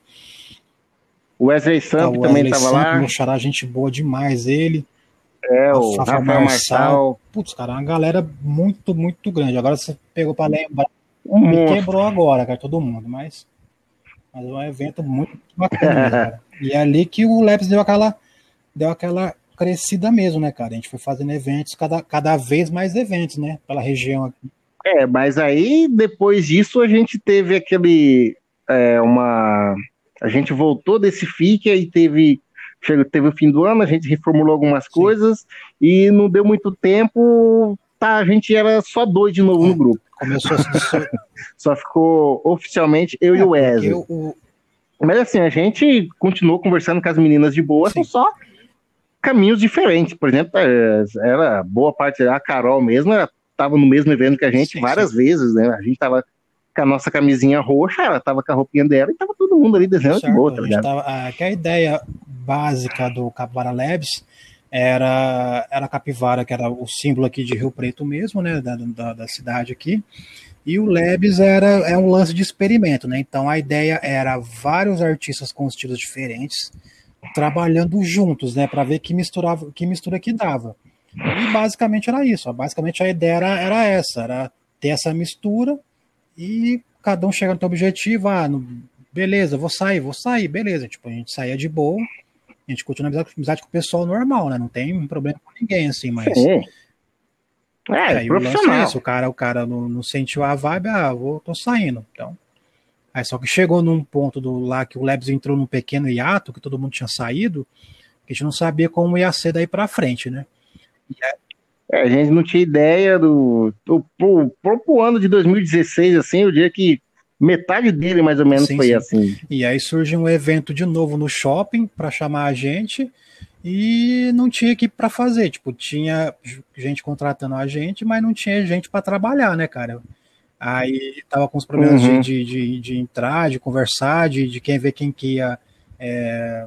O Wesley Samp ah, também tava lá. Meu xará, gente boa demais, ele. É, o Rafa, Rafael Marçal. Putz, cara, uma galera muito, muito grande. Agora você pegou pra lembrar. Um me monstro. quebrou agora, cara, todo mundo, mas, mas é um evento muito bacana, cara. E é ali que o Leps deu aquela, deu aquela crescida mesmo, né, cara? A gente foi fazendo eventos, cada, cada vez mais eventos, né? Pela região aqui. É, mas aí depois disso a gente teve aquele. É, uma. A gente voltou desse FIC e teve chegou, teve o fim do ano, a gente reformulou algumas Sim. coisas e não deu muito tempo, tá, a gente era só dois de novo é, no grupo. Começou a Só ficou oficialmente eu é, e o Wesley. O... Mas assim, a gente continuou conversando com as meninas de boa, Sim. são só caminhos diferentes. Por exemplo, é, era boa parte, a Carol mesmo, ela tava no mesmo evento que a gente sim, várias sim. vezes, né? A gente tava com a nossa camisinha roxa, ela tava com a roupinha dela e tava todo mundo ali desenhando certo, de boa, tá ligado? Tava, a, que a ideia básica do Capivara Labs era, era a capivara, que era o símbolo aqui de Rio Preto mesmo, né, da, da, da cidade aqui, e o Labs era é um lance de experimento, né, então a ideia era vários artistas com estilos diferentes, trabalhando juntos, né, para ver que misturava, que mistura que dava. E basicamente era isso. Basicamente a ideia era, era essa, era ter essa mistura e cada um chega no seu objetivo, ah, no, beleza, vou sair, vou sair, beleza. Tipo, a gente saía de boa, a gente continua amizade, amizade com o pessoal normal, né? Não tem problema com ninguém, assim, mas. Sim. É, aí profissional. O, é isso, o cara, o cara não, não sentiu a vibe, ah, vou, tô saindo. Então. Aí só que chegou num ponto do lá que o Lebs entrou num pequeno hiato, que todo mundo tinha saído, que a gente não sabia como ia ser daí para frente, né? É, a gente não tinha ideia do, do pro, pro ano de 2016, assim, o dia que metade dele mais ou menos sim, foi sim. assim. E aí surge um evento de novo no shopping para chamar a gente e não tinha equipe para fazer, tipo, tinha gente contratando a gente, mas não tinha gente para trabalhar, né, cara? Aí tava com os problemas uhum. de, de, de, entrar, de conversar, de, de quem ver quem que ia é,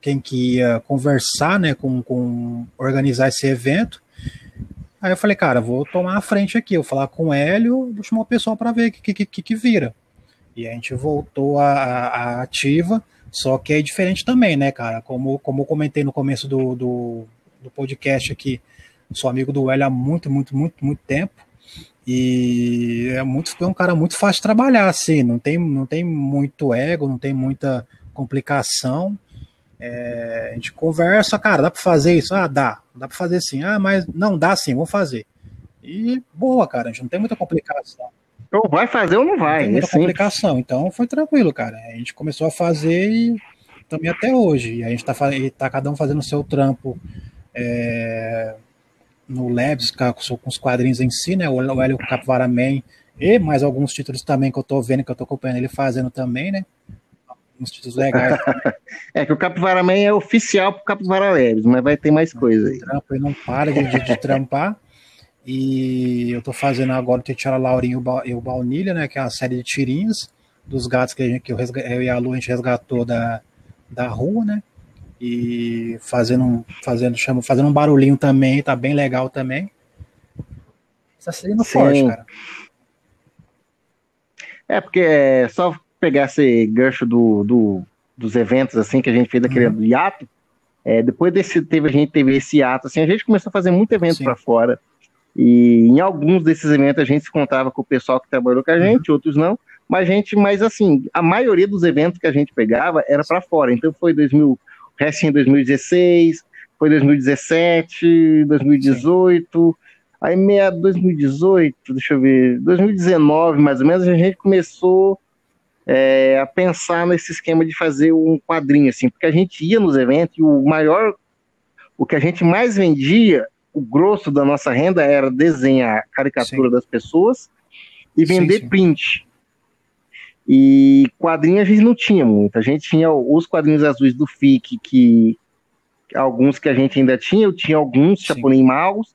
quem que ia conversar, né, com, com organizar esse evento. Aí eu falei, cara, vou tomar a frente aqui, vou falar com o Hélio, vou chamar o pessoal para ver o que, que, que, que, vira. E a gente voltou a, a, ativa, só que é diferente também, né, cara? Como, como eu comentei no começo do, do, do podcast aqui, sou amigo do Hélio há muito, muito, muito, muito tempo. E é muito é um cara muito fácil de trabalhar, assim, não tem, não tem muito ego, não tem muita complicação. É, a gente conversa, cara, dá para fazer isso? Ah, dá, dá para fazer sim. Ah, mas não dá sim, vamos fazer. E boa, cara, a gente não tem muita complicação. Ou vai fazer ou não vai. Não tem muita é complicação, então foi tranquilo, cara. A gente começou a fazer e também até hoje. E a gente tá, tá cada um fazendo o seu trampo é, no Labs, com os quadrinhos em si, né? O Hélio Capivara Man e mais alguns títulos também que eu tô vendo, que eu tô acompanhando ele fazendo também, né? uns títulos legais. é que o Capivara Man é oficial pro Capivara Leves, mas vai ter mais coisa aí. Trampo, ele não para de, de, de trampar. E eu tô fazendo agora o Tetiara Laurinho e o Baunilha, né? Que é uma série de tirinhos dos gatos que, a gente, que eu, eu, e a Lu a gente resgatou da, da rua, né? E fazendo, fazendo, chamo, fazendo um barulhinho também, tá bem legal também. Tá sendo forte, cara. É, porque é só pegar esse gancho do, do, dos eventos assim que a gente fez daquele uhum. hiato, é, depois desse teve a gente teve esse ato assim, a gente começou a fazer muito evento para fora. E em alguns desses eventos a gente se contava com o pessoal que trabalhou com a gente, uhum. outros não. Mas a gente, mas assim, a maioria dos eventos que a gente pegava era para fora. Então foi 2000, resto em 2016, foi 2017, 2018. Sim. Aí meia 2018, deixa eu ver, 2019 mais ou menos, a gente começou é, a pensar nesse esquema de fazer um quadrinho, assim, porque a gente ia nos eventos e o maior, o que a gente mais vendia, o grosso da nossa renda era desenhar caricatura sim. das pessoas e vender sim, sim. print. E quadrinho a gente não tinha muito. A gente tinha os quadrinhos azuis do FIC, que alguns que a gente ainda tinha, eu tinha alguns Chapolin Maus,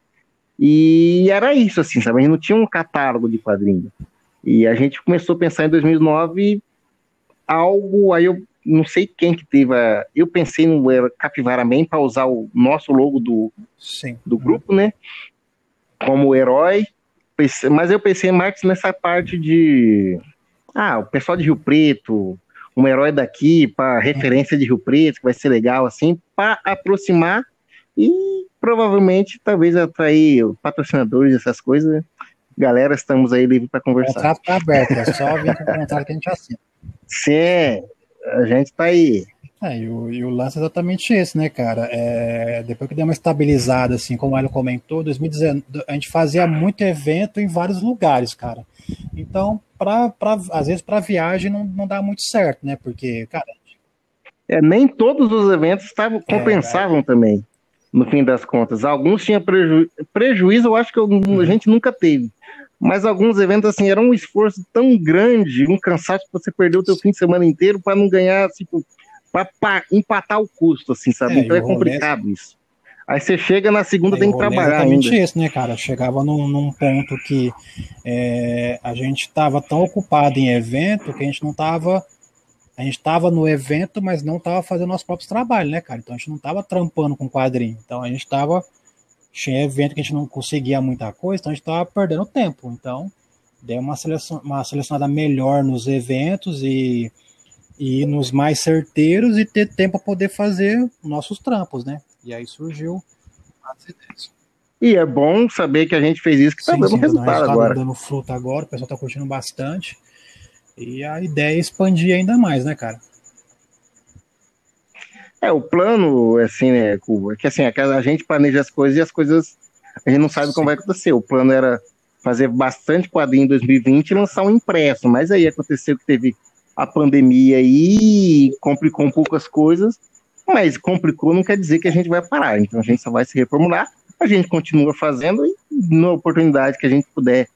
e era isso, assim, sabe? A gente não tinha um catálogo de quadrinhos. E a gente começou a pensar em 2009 algo, aí eu não sei quem que teve a, eu pensei no Capivara Man para usar o nosso logo do, Sim. do grupo, né? Como herói, mas eu pensei mais nessa parte de ah, o pessoal de Rio Preto, um herói daqui para referência de Rio Preto, que vai ser legal assim, para aproximar e provavelmente talvez atrair patrocinadores essas coisas, né? Galera, estamos aí livre para conversar. O contrato está aberto, é só vir com o contrato que a gente assina. Sim, a gente está aí. É, e, o, e o lance é exatamente esse, né, cara? É, depois que deu uma estabilizada, assim, como ele comentou, 2019, a gente fazia muito evento em vários lugares, cara. Então, pra, pra, às vezes, para viagem não, não dá muito certo, né? Porque, cara, É, nem todos os eventos tavam, é, compensavam é, também, no fim das contas. Alguns tinham preju prejuízo, eu acho que eu, a gente nunca teve. Mas alguns eventos, assim, era um esforço tão grande, um cansaço que você perdeu o teu fim de semana inteiro para não ganhar, tipo, para empatar o custo, assim, sabe? É, então é complicado isso. Aí você chega na segunda, é, tem que trabalhar exatamente ainda. isso, né, cara? Chegava num, num ponto que é, a gente estava tão ocupado em evento que a gente não estava a gente estava no evento, mas não estava fazendo nossos próprios trabalhos, né, cara? Então a gente não estava trampando com quadrinho. Então a gente estava. Tinha evento que a gente não conseguia muita coisa, então a gente estava perdendo tempo. Então deu uma, seleção, uma selecionada melhor nos eventos e, e nos mais certeiros e ter tempo para poder fazer nossos trampos, né? E aí surgiu as ideias. E é bom saber que a gente fez isso, que está dando resultado, resultado agora. dando fruto agora, o pessoal está curtindo bastante. E a ideia é expandir ainda mais, né, cara? É, o plano, assim, né, é que assim, a gente planeja as coisas e as coisas a gente não sabe Sim. como vai acontecer. O plano era fazer bastante quadrinho em 2020 e lançar um impresso, mas aí aconteceu que teve a pandemia e complicou um pouco as coisas, mas complicou não quer dizer que a gente vai parar, então a gente só vai se reformular, a gente continua fazendo e na oportunidade que a gente puder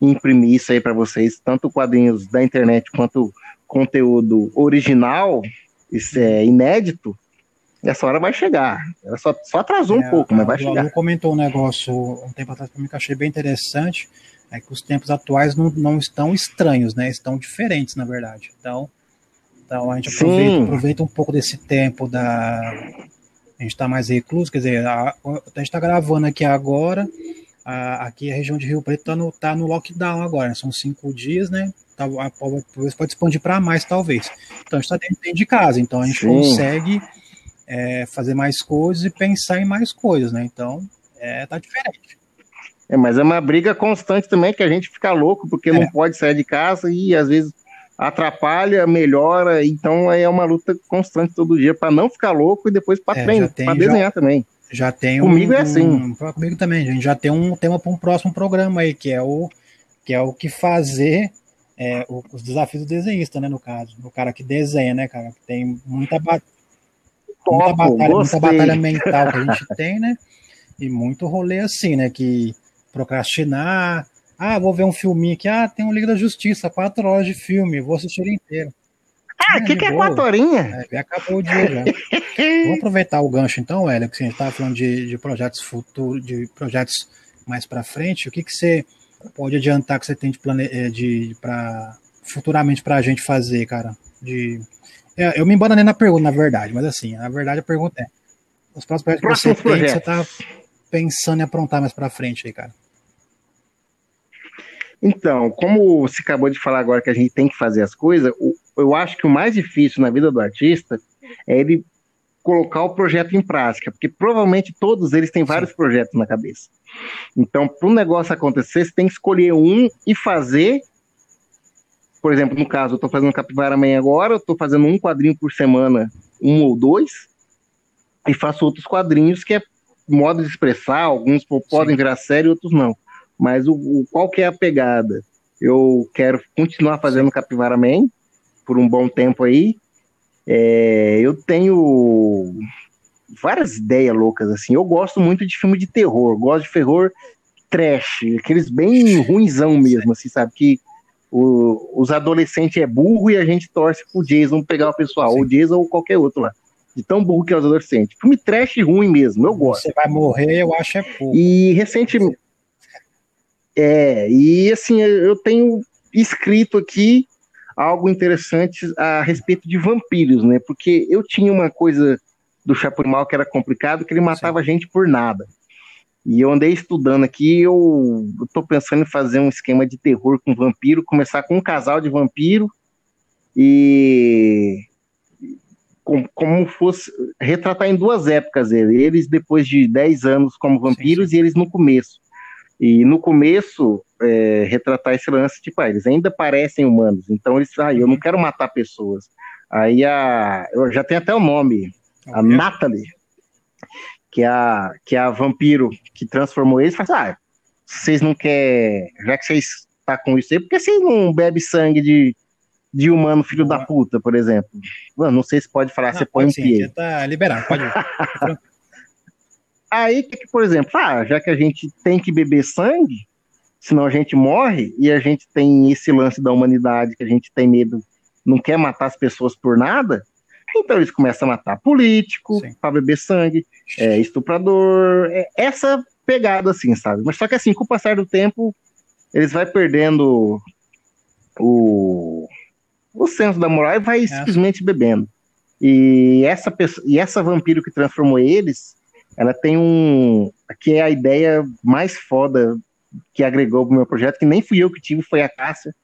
imprimir isso aí para vocês, tanto quadrinhos da internet quanto conteúdo original, isso é inédito, essa hora vai chegar. Ela só, só atrasou é, um pouco, mas vai chegar. O comentou um negócio um tempo atrás para mim que eu achei bem interessante, é que os tempos atuais não, não estão estranhos, né? Estão diferentes, na verdade. Então, então a gente aproveita, aproveita um pouco desse tempo da. A gente está mais recluso, quer dizer, a, a gente está gravando aqui agora, a, aqui a região de Rio Preto está no, tá no lockdown agora, né? são cinco dias, né? Tá, a, pode expandir para mais, talvez. Então a gente está dentro, de casa, então a gente Sim. consegue é, fazer mais coisas e pensar em mais coisas, né? Então é, tá diferente. É, mas é uma briga constante também que a gente fica louco porque é. não pode sair de casa e às vezes atrapalha, melhora, então é uma luta constante todo dia para não ficar louco e depois para é, treinar, para desenhar já, também. Já tem Comigo um, é assim. Um, comigo também, a gente já tem um tema para um próximo programa aí, que é o que é o que fazer é, os desafios do desenhista, né, no caso. O cara que desenha, né, cara? Tem muita, ba muita, batalha, muita batalha mental que a gente tem, né? E muito rolê assim, né? Que procrastinar. Ah, vou ver um filminho aqui. Ah, tem um Liga da Justiça, quatro horas de filme, vou assistir ele inteiro. Ah, o que, que é quatro horinhas? É, acabou o dia já. Vamos aproveitar o gancho então, Hélio, que a gente estava falando de, de projetos futuros, de projetos mais para frente. O que, que você pode adiantar que você tem de, plane... Eh, de para futuramente para a gente fazer, cara? De é, eu me embananei na pergunta, na verdade, mas assim, na verdade a pergunta é: os próximos projetos que você tem, que você está pensando em aprontar mais para frente aí, cara? Então, como você acabou de falar agora que a gente tem que fazer as coisas, eu acho que o mais difícil na vida do artista é ele colocar o projeto em prática, porque provavelmente todos eles têm vários Sim. projetos na cabeça. Então, para o negócio acontecer, você tem que escolher um e fazer. Por exemplo, no caso, eu estou fazendo Capivara amanhã agora, eu estou fazendo um quadrinho por semana, um ou dois, e faço outros quadrinhos que é modo de expressar, alguns podem Sim. virar série, outros não. Mas o, o, qual que é a pegada? Eu quero continuar fazendo Capivara Man por um bom tempo aí. É, eu tenho várias ideias loucas, assim. Eu gosto muito de filme de terror, gosto de terror trash, aqueles bem ruinzão mesmo, assim, sabe? Que o, os adolescentes é burro e a gente torce pro Jason pegar o pessoal, Sim. ou Jason ou qualquer outro lá. De tão burro que é os adolescentes. Filme trash ruim mesmo, eu gosto. Você vai morrer, eu acho é pouco. E recentemente. É, e assim, eu tenho escrito aqui algo interessante a respeito de vampiros, né? Porque eu tinha uma coisa do Chapumal que era complicado, que ele matava Sim. gente por nada. E eu andei estudando aqui, eu, eu tô pensando em fazer um esquema de terror com vampiro, começar com um casal de vampiro e como, como fosse retratar em duas épocas ele, eles depois de 10 anos como vampiros sim, sim. e eles no começo. E no começo, é, retratar esse lance, tipo, ah, eles ainda parecem humanos, então eles, ah, eu não quero matar pessoas. Aí a, eu já tenho até o nome, a okay. Natalie, que é a, que é a vampiro que transformou eles, fala assim, ah, vocês não querem, já que vocês tá com isso aí, por que vocês não bebem sangue de, de humano filho da puta, por exemplo. Mano, não sei se pode falar, não, você põe um sim, Tá liberado, pode. Aí, que, por exemplo, ah, já que a gente tem que beber sangue, senão a gente morre, e a gente tem esse lance da humanidade que a gente tem medo, não quer matar as pessoas por nada, então eles começam a matar político para beber sangue, é, estuprador, é, essa pegada assim, sabe? Mas só que assim, com o passar do tempo, eles vai perdendo o, o senso da moral e vai é. simplesmente bebendo. E essa pessoa, e essa vampiro que transformou eles, ela tem um que é a ideia mais foda que agregou pro meu projeto, que nem fui eu que tive, foi a Cássia,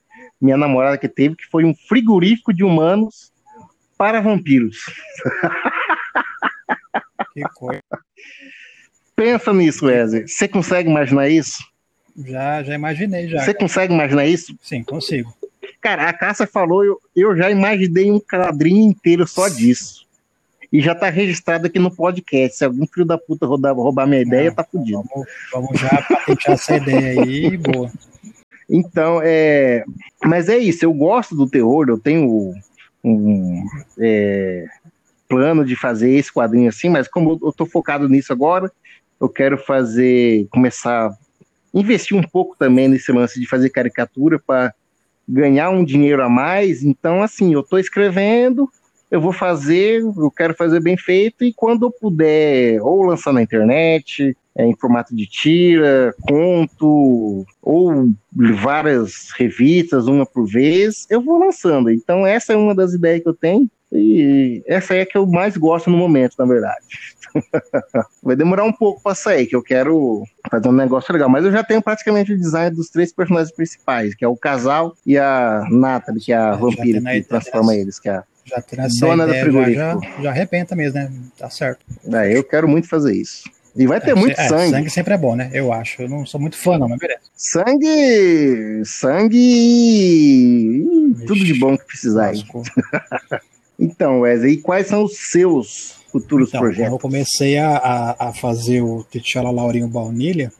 minha namorada que teve, que foi um frigorífico de humanos para vampiros. Que coisa. Pensa nisso, Wesley. Você consegue imaginar isso? Já, já imaginei, já. Você consegue imaginar isso? Sim, consigo. Cara, a Cássia falou, eu, eu já imaginei um quadrinho inteiro só disso. E já tá registrado aqui no podcast. Se algum filho da puta roubar, roubar minha ideia, Não, tá fudido. Vamos, vamos já patentear essa ideia aí, boa. Então, é. Mas é isso, eu gosto do terror, eu tenho um é, plano de fazer esse quadrinho assim, mas como eu tô focado nisso agora, eu quero fazer, começar investir um pouco também nesse lance de fazer caricatura para ganhar um dinheiro a mais. Então, assim, eu estou escrevendo, eu vou fazer, eu quero fazer bem feito, e quando eu puder, ou lançar na internet, é, em formato de tira, conto, ou várias revistas, uma por vez, eu vou lançando. Então, essa é uma das ideias que eu tenho. E essa é a que eu mais gosto no momento, na verdade. Vai demorar um pouco para sair, que eu quero fazer um negócio legal. Mas eu já tenho praticamente o design dos três personagens principais, que é o casal e a Natalie, que é a vampira que transforma eles, que é a já tem essa dona ideia, da frigorífico. Já, já, arrebenta mesmo, né? Tá certo. É, eu quero muito fazer isso. E vai ter é, muito é, sangue. Sangue sempre é bom, né? Eu acho. Eu não sou muito fã, não, mas beleza. Sangue. Sangue. Vixe, tudo de bom que precisar então, Wesley, e quais são os seus futuros então, projetos? Quando eu comecei a, a, a fazer o T'Challa Laurinho Baunilha,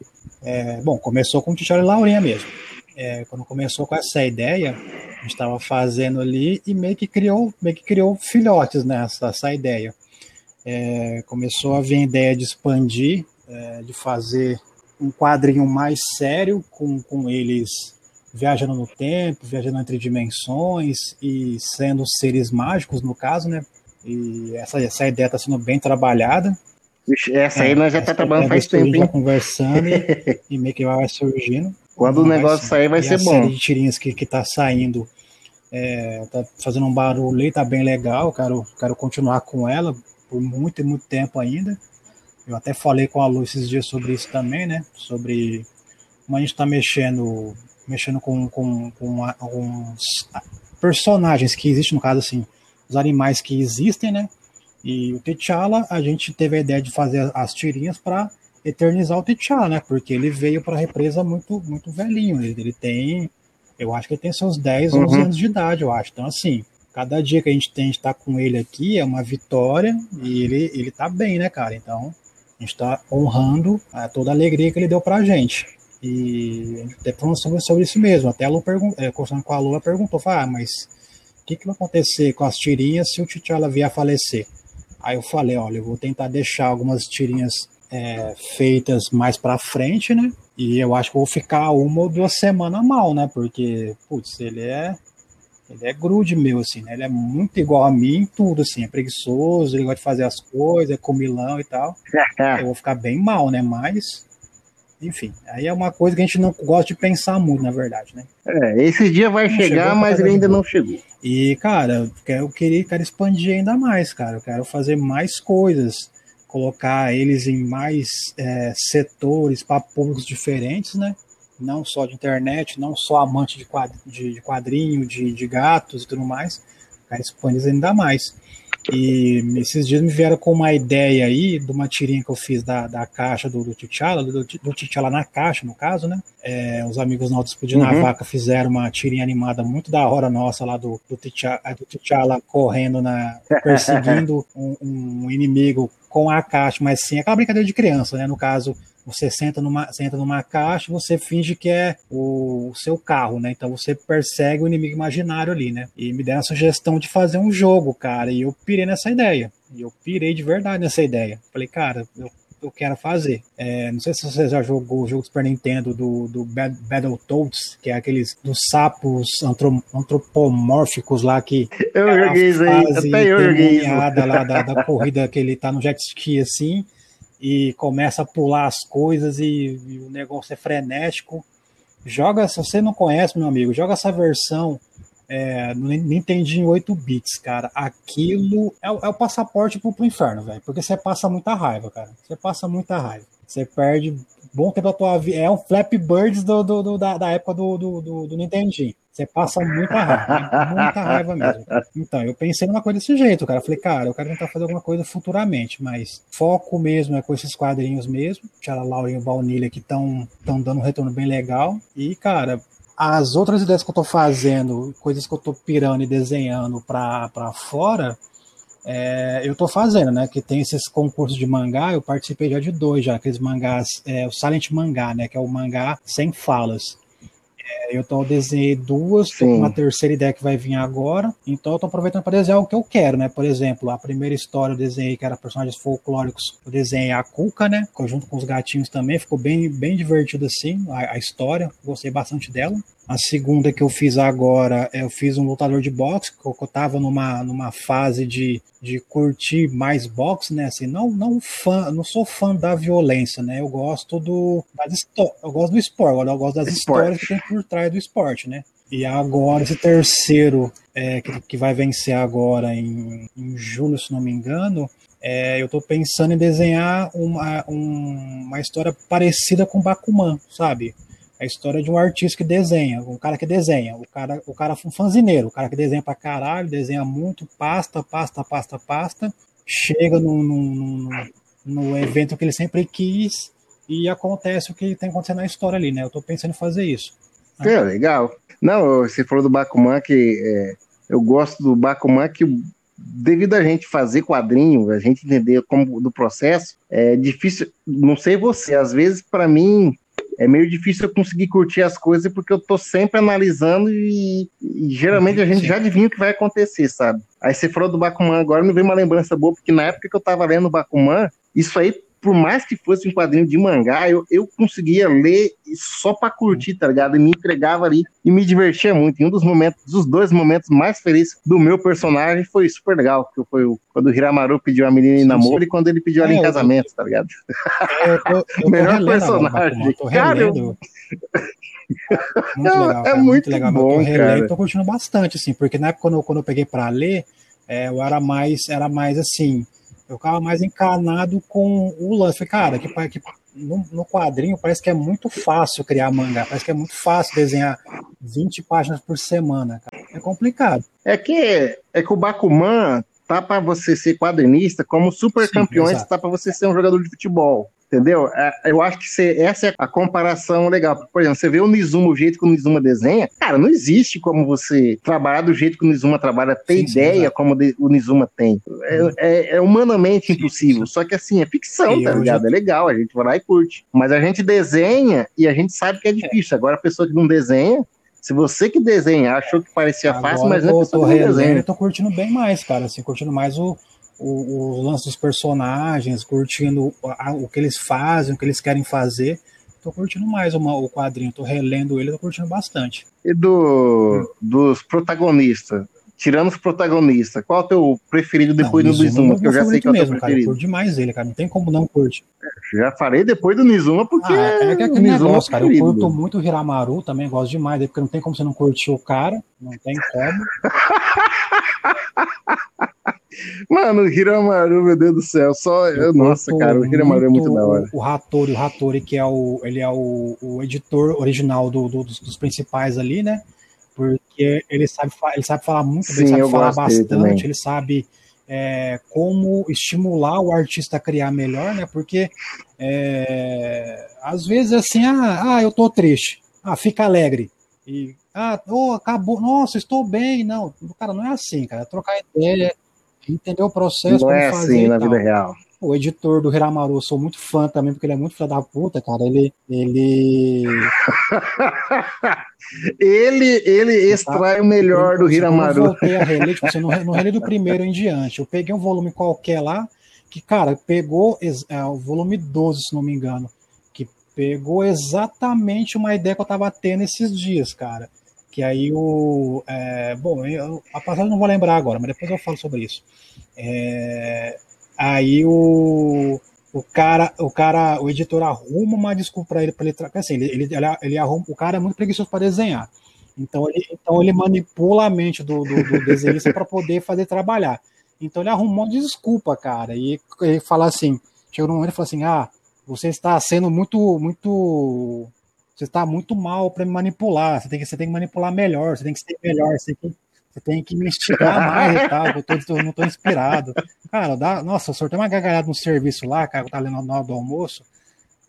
é, bom, começou com o T'Challa Laurinha mesmo. É, quando começou com essa ideia, a gente estava fazendo ali e meio que criou, meio que criou filhotes nessa essa ideia é, começou a vir a ideia de expandir, é, de fazer um quadrinho mais sério, com, com eles viajando no tempo, viajando entre dimensões e sendo seres mágicos, no caso, né? E essa, essa ideia está sendo bem trabalhada. Essa aí é, nós já está trabalhando faz tempo. Já conversando e, e, meio que vai surgindo. Quando o negócio sair, vai ser bom. A série de tirinhas que, que tá saindo é, tá fazendo um barulho e tá bem legal. Quero, quero continuar com ela por muito e muito tempo ainda. Eu até falei com a Lu esses dias sobre isso também, né? Sobre como a gente está mexendo, mexendo com, com, com alguns personagens que existem, no caso assim, os animais que existem, né? E o T'Challa, a gente teve a ideia de fazer as tirinhas para eternizar o T'Challa, né? Porque ele veio para a represa muito, muito velhinho. Ele, ele, tem, eu acho que ele tem seus 10, 11 uhum. anos de idade, eu acho. Então, assim, cada dia que a gente tem de estar com ele aqui é uma vitória e ele, ele tá bem, né, cara? Então, a gente está honrando a, toda a alegria que ele deu pra gente. E a gente até falando sobre, sobre isso mesmo. Até a Lu é, conversando com a Lula perguntou: ah, mas o que, que vai acontecer com as tirinhas se o T'Challa vier a falecer? Aí eu falei: olha, eu vou tentar deixar algumas tirinhas é, feitas mais para frente, né? E eu acho que vou ficar uma ou duas semanas mal, né? Porque, putz, ele é ele é grude meu, assim, né? Ele é muito igual a mim em tudo, assim. É preguiçoso, ele gosta de fazer as coisas, é comilão e tal. Eu vou ficar bem mal, né? Mas, enfim, aí é uma coisa que a gente não gosta de pensar muito, na verdade, né? É, esse dia vai não chegar, mas ele ainda não chegou. E, cara, eu queria, quero expandir ainda mais, cara. Eu quero fazer mais coisas, colocar eles em mais é, setores para públicos diferentes, né? não só de internet, não só amante de, de quadrinho, de, de gatos e tudo mais, cara expande ainda mais. E esses dias me vieram com uma ideia aí de uma tirinha que eu fiz da, da caixa do, do T'Challa, do, do T'Challa na caixa, no caso, né? É, os amigos nossos de uhum. Navaca fizeram uma tirinha animada muito da hora nossa lá do, do, T'Challa, do T'Challa correndo, na, perseguindo um, um, inimigo com a caixa, mas sim aquela brincadeira de criança, né? No caso, você senta numa, senta numa caixa você finge que é o, seu carro, né? Então você persegue o inimigo imaginário ali, né? E me deram a sugestão de fazer um jogo, cara, e eu pirei nessa ideia. E eu pirei de verdade nessa ideia. Falei, cara, eu eu quero fazer. É, não sei se você já jogou o jogo do Super Nintendo do, do Battletoads, que é aqueles dos sapos antropomórficos lá que. Eu é joguei isso aí, até eu joguei isso. lá da, da corrida que ele tá no jet ski assim e começa a pular as coisas e, e o negócio é frenético. Joga, se você não conhece, meu amigo, joga essa versão é, Nintendinho 8 bits, cara, aquilo é, é o passaporte pro, pro inferno, velho. Porque você passa muita raiva, cara. Você passa muita raiva. Você perde bom tempo da tua vida. É um Flappy Birds do, do, do da, da, época do, do, do, do Nintendinho. Você passa muita raiva, muita raiva mesmo. Então, eu pensei numa coisa desse jeito, cara. falei, cara, eu quero tentar fazer alguma coisa futuramente, mas foco mesmo é com esses quadrinhos mesmo. Tia Laura e Baunilha que estão dando um retorno bem legal. E, cara, as outras ideias que eu tô fazendo, coisas que eu tô pirando e desenhando para fora, é, eu tô fazendo, né? Que tem esses concursos de mangá, eu participei já de dois, já, aqueles mangás, é, o Silent Mangá, né? Que é o mangá sem falas. É, eu tô, desenhei duas, tô com uma terceira ideia que vai vir agora, então eu tô aproveitando para desenhar o que eu quero, né? Por exemplo, a primeira história eu desenhei que era personagens folclóricos, eu desenhei a Cuca, né? Junto com os gatinhos também, ficou bem, bem divertido assim, a, a história, gostei bastante dela. A segunda que eu fiz agora, eu fiz um lutador de boxe, que eu tava numa, numa fase de, de curtir mais boxe, né? Assim, não, não fã, não sou fã da violência, né? Eu gosto do das eu gosto do esporte, eu gosto das esporte. histórias que tem por trás do esporte, né? E agora esse terceiro é, que, que vai vencer agora em, em julho, se não me engano, é, eu estou pensando em desenhar uma, um, uma história parecida com Bakuman, sabe? A história de um artista que desenha, um cara que desenha, o cara, o cara um fanzineiro, o cara que desenha pra caralho, desenha muito, pasta, pasta, pasta, pasta, chega no, no, no, no evento que ele sempre quis e acontece o que tem acontecendo na história ali, né? Eu tô pensando em fazer isso. É, legal. Não, você falou do Bakuman que é, eu gosto do Bakuman que devido a gente fazer quadrinho, a gente entender como do processo, é difícil, não sei você, às vezes para mim é meio difícil eu conseguir curtir as coisas porque eu tô sempre analisando e, e geralmente a gente Sim. já adivinha o que vai acontecer, sabe? Aí você falou do Bakuman agora, me veio uma lembrança boa, porque na época que eu tava lendo o Bakuman, isso aí por mais que fosse um quadrinho de mangá, eu, eu conseguia ler só para curtir, tá ligado? E me entregava ali e me divertia muito. E um dos momentos, dos dois momentos mais felizes do meu personagem foi super legal, que foi o, quando o Hiramaru pediu a menina em namoro sim. e quando ele pediu ela é, em casamento, eu, tá ligado? É, eu, eu Melhor personagem. Cara, eu... Muito legal, cara, é muito, muito legal. Bom, eu tô, relendo, tô curtindo bastante, assim, porque na época quando eu, quando eu peguei para ler, é, eu era mais, era mais assim, eu ficava mais encanado com o lance. Cara, que, que no, no, quadrinho parece que é muito fácil criar mangá, parece que é muito fácil desenhar 20 páginas por semana. Cara. É complicado. É que, é que o Bakuman tá para você ser quadrinista, como Super Sim, Campeões exato. tá para você ser um jogador de futebol. Entendeu? É, eu acho que você, essa é a comparação legal. Por exemplo, você vê o Nizuma, o jeito que o Nizuma desenha, cara, não existe como você trabalhar do jeito que o Nizuma trabalha, ter sim, ideia sim, como o Nizuma tem. É, é, é humanamente sim, impossível. Só que assim, é ficção, tá ligado? Já... É legal, a gente vai lá e curte. Mas a gente desenha e a gente sabe que é difícil. Agora a pessoa que não desenha, se você que desenha achou que parecia Agora fácil, mas não é pessoa que não desenha. Eu tô curtindo bem mais, cara, assim, curtindo mais o, o, o lance dos personagens, curtindo a, o que eles fazem, o que eles querem fazer. Tô curtindo mais uma, o quadrinho, tô relendo ele, tô curtindo bastante. E do, dos protagonistas? Tirando os protagonistas, qual é o teu preferido depois não, do Nizuma? Que eu já sei que é o teu mesmo, preferido. Cara, eu curto demais ele, cara. Não tem como não curtir. É, já falei depois do Nizuma, porque. Ah, é que é aquele negócio, cara. Eu curto muito o Hiramaru, também gosto demais porque não tem como você não curtir o cara. Não tem como. Mano, o Hiramaru, meu Deus do céu, só. Eu Nossa, cara, o Hiramaru é muito da hora. O Hattori, o Hattori, que é o. Ele é o, o editor original do, do dos, dos, principais ali, né? Porque ele sabe, ele sabe falar muito Sim, ele sabe falar bastante, ele sabe é, como estimular o artista a criar melhor, né? Porque é, às vezes assim, ah, ah, eu tô triste. Ah, fica alegre. E ah, oh, acabou, nossa, estou bem. Não, cara, não é assim, cara. Trocar ideia, entender o processo. Não é assim na vida real. O editor do Hiramaru, eu sou muito fã também, porque ele é muito filho da puta, cara. Ele. Ele. ele, ele extrai o melhor do Hiramaru. Eu voltei a reler, tipo, assim, no, no reler do primeiro em diante. Eu peguei um volume qualquer lá, que, cara, pegou é, o volume 12, se não me engano. Que pegou exatamente uma ideia que eu tava tendo esses dias, cara. Que aí o. É, bom, eu, a passagem não vou lembrar agora, mas depois eu falo sobre isso. É, Aí o, o cara, o cara, o editor arruma uma desculpa para ele, para ele, assim, ele, ele, ele, arruma, o cara é muito preguiçoso para desenhar. Então ele, então ele manipula a mente do, do, do desenhista para poder fazer trabalhar. Então ele arrumou uma desculpa, cara. E ele fala assim, chegou num momento e fala assim, ah, você está sendo muito, muito, você está muito mal para me manipular. Você tem que, você tem que manipular melhor. Você tem que ser melhor. Você tem que você tem que me esticar mais e tal, eu tô, não tô inspirado. Cara, dá, nossa, eu soltei uma gargalhada no serviço lá, cara, eu tava lendo na hora do almoço,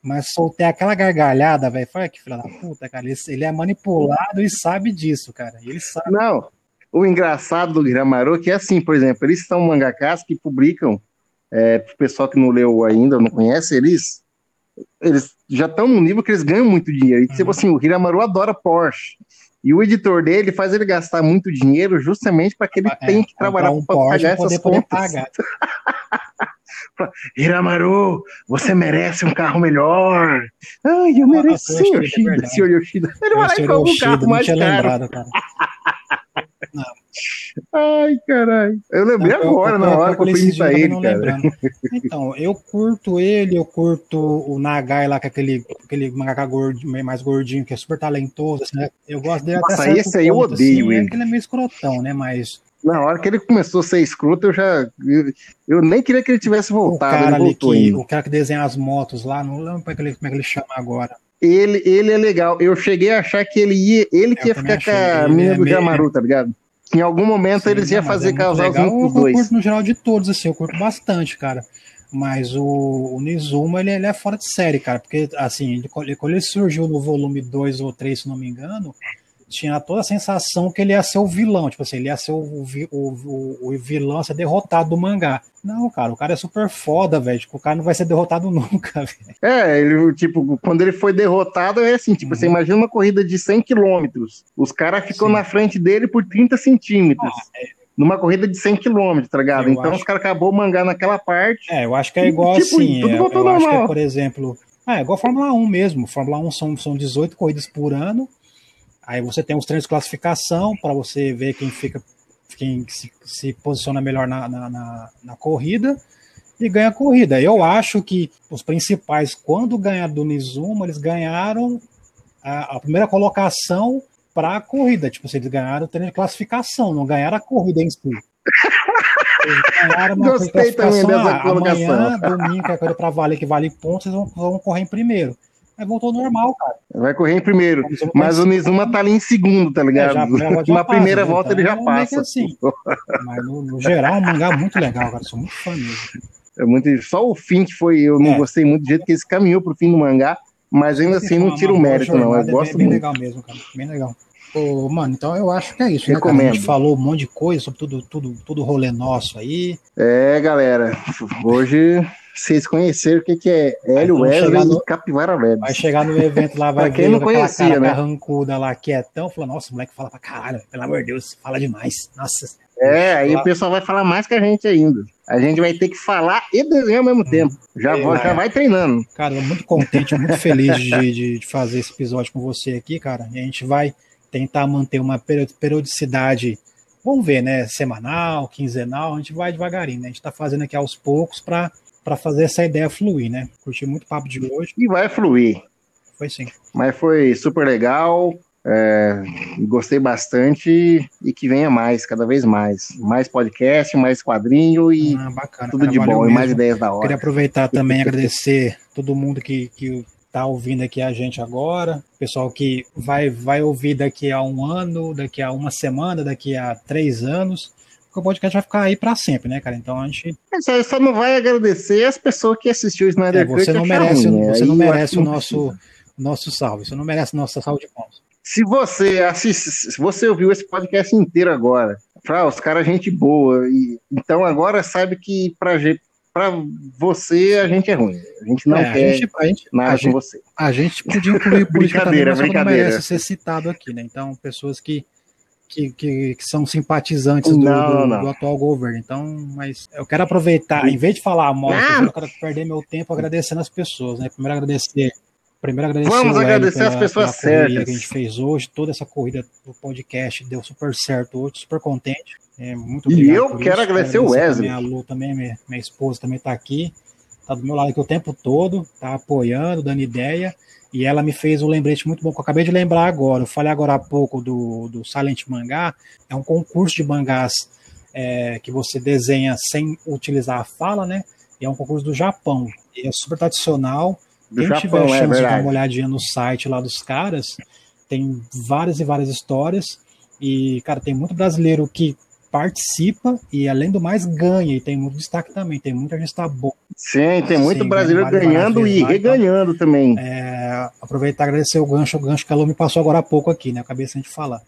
mas soltei aquela gargalhada, velho. Foi que filha da puta, cara. Ele, ele, é manipulado e sabe disso, cara. Ele sabe. Não, o engraçado do Gramaru é que é assim, por exemplo, eles são mangakás que publicam, é, pro pessoal que não leu ainda, não conhece, eles, eles já estão no nível que eles ganham muito dinheiro. E, tipo uhum. assim, o Hiramaru adora Porsche. E o editor dele faz ele gastar muito dinheiro justamente para que ele é, tenha que trabalhar um para pagar essas contas. Pagar. Hiramaru, você merece um carro melhor. Ai, eu mereço, senhor Yoshida, senhor Yoshida. Ele vai lá e compra um carro mais caro. Lembrado, cara. Ai, caralho. Eu lembrei não, agora, eu, na hora que eu fui ele, cara. Lembrando. Então, eu curto ele, eu curto o Nagai lá, que é aquele, aquele mangaka gordinho, mais gordinho, que é super talentoso, assim, né? Eu gosto dele Nossa, até esse aí eu odeio assim, ele. É que ele é meio escrotão, né? Mas... Na hora que ele começou a ser escroto, eu já. Eu, eu nem queria que ele tivesse voltado. O cara, ele que, o cara que desenha as motos lá, não lembro como é que ele, como é que ele chama agora. Ele, ele é legal. Eu cheguei a achar que ele ia. Ele que ia ficar com a menina é do Jamaru, tá ligado? Em algum momento Sim, eles iam fazer é casalzinho com os dois. Eu curto no geral de todos, assim, eu curto bastante, cara. Mas o, o Nizuma, ele, ele, é fora de série, cara. Porque, assim, ele, quando ele surgiu no volume 2 ou 3, se não me engano, tinha toda a sensação que ele ia ser o vilão, tipo assim, ele ia ser o, o, o, vilão a ser derrotado do mangá. Não, cara, o cara é super foda, velho. Tipo, o cara não vai ser derrotado nunca, velho. É, ele, tipo, quando ele foi derrotado, é assim, tipo, uhum. você imagina uma corrida de 100 quilômetros. Os caras ficam na frente dele por 30 centímetros. Ah, é numa corrida de 100 km, tá ligado? Eu então acho... os caras acabou o mangá naquela parte. É, eu acho que é igual tipo, assim. Tudo é, eu normal. acho que é, por exemplo. É, igual a Fórmula 1 mesmo. Fórmula 1 são, são 18 corridas por ano. Aí você tem os treinos de classificação para você ver quem fica, quem se, se posiciona melhor na, na, na, na, corrida e ganha a corrida. Eu acho que os principais, quando ganharam do Nizuma, eles ganharam a, a primeira colocação para a corrida. Tipo, eles ganharam o treino de classificação, não ganharam a corrida em si. Eles ganharam uma Gostei também dessa ah, colocação. Amanhã, domingo, que é coisa para valer, que vale pontos, eles vão, vão correr em primeiro. Aí voltou normal, cara. Vai correr em primeiro. Mas o Nizuma tá ali em segundo, tá ligado? É, já, já, Na primeira passa, volta então, ele já é passa. Assim. Mas no, no geral, o mangá é muito legal, cara. Sou muito fã mesmo. É muito, só o fim que foi, eu não é. gostei muito do jeito que eles caminhou pro fim do mangá, mas ainda assim não tira o mérito, não. Eu é gosto bem, bem legal mesmo, cara. Bem legal. Ô, mano, então eu acho que é isso, Recomendo. né, cara? A gente falou um monte de coisa sobre tudo, tudo, tudo rolê nosso aí. É, galera, hoje vocês conheceram o que, que é Hélio Wesley no, e Capivara Web. Vai chegar no evento lá, vai quem ver, não conhecia, cara né? carrancuda lá, quietão, falou, nossa, o moleque fala pra caralho, pelo amor de Deus, fala demais. Nossa. É, aí o pessoal vai falar mais que a gente ainda. A gente vai ter que falar e desenhar ao mesmo hum. tempo. Já, é, vou, já vai treinando. Cara, eu muito contente, muito feliz de, de, de, fazer esse episódio com você aqui, cara. E a gente vai tentar manter uma periodicidade, vamos ver, né? Semanal, quinzenal, a gente vai devagarinho, né? A gente tá fazendo aqui aos poucos para para fazer essa ideia fluir, né? Curti muito o papo de hoje. E vai fluir. Foi sim. Mas foi super legal. É, gostei bastante e que venha mais, cada vez mais. Mais podcast, mais quadrinho e ah, bacana, tudo cara, de bom mesmo. e mais ideias da hora. Queria aproveitar também e agradecer todo mundo que, que tá ouvindo aqui a gente agora, pessoal que vai, vai ouvir daqui a um ano, daqui a uma semana, daqui a três anos o podcast vai ficar aí para sempre, né, cara? Então a gente. Você só não vai agradecer as pessoas que assistiu o Snyder é, você não merece, ruim, Você não merece o nosso, nosso salve, você não merece nossa salve de palmas. Se você assiste, se você ouviu esse podcast inteiro agora, Fra, os caras gente boa, e então agora sabe que pra, para você a gente é ruim. A gente não é, quer a gente, a gente, nada a com gente, você. A gente podia incluir política também, mas não merece ser citado aqui, né? Então, pessoas que que, que, que, são simpatizantes do, não, do, não. do, atual governo. Então, mas eu quero aproveitar, em vez de falar mal, eu quero perder meu tempo agradecendo as pessoas, né? Primeiro agradecer. Primeiro agradecer Vamos agradecer pela, as pessoas certas. que a gente fez hoje, toda essa corrida do podcast deu super certo hoje, super contente. É, muito obrigado. E eu quero isso. agradecer o Wesley. A Lu também, minha, minha esposa também está aqui, está do meu lado aqui o tempo todo, está apoiando, dando ideia. E ela me fez um lembrete muito bom, que eu acabei de lembrar agora. Eu falei agora há pouco do, do Silent Mangá. É um concurso de mangás é, que você desenha sem utilizar a fala, né? E é um concurso do Japão. E é super tradicional. Do Quem Japão, tiver a é chance é de dar uma olhadinha no site lá dos caras, tem várias e várias histórias. E, cara, tem muito brasileiro que participa e, além do mais, ganha. E tem muito destaque também. Tem muita gente está boa. Sim, tem muito Sim, brasileiro ganhando e reganhando então, também. É, aproveitar e agradecer o gancho, o gancho que a Lu me passou agora há pouco aqui, né? Acabei sem de falar.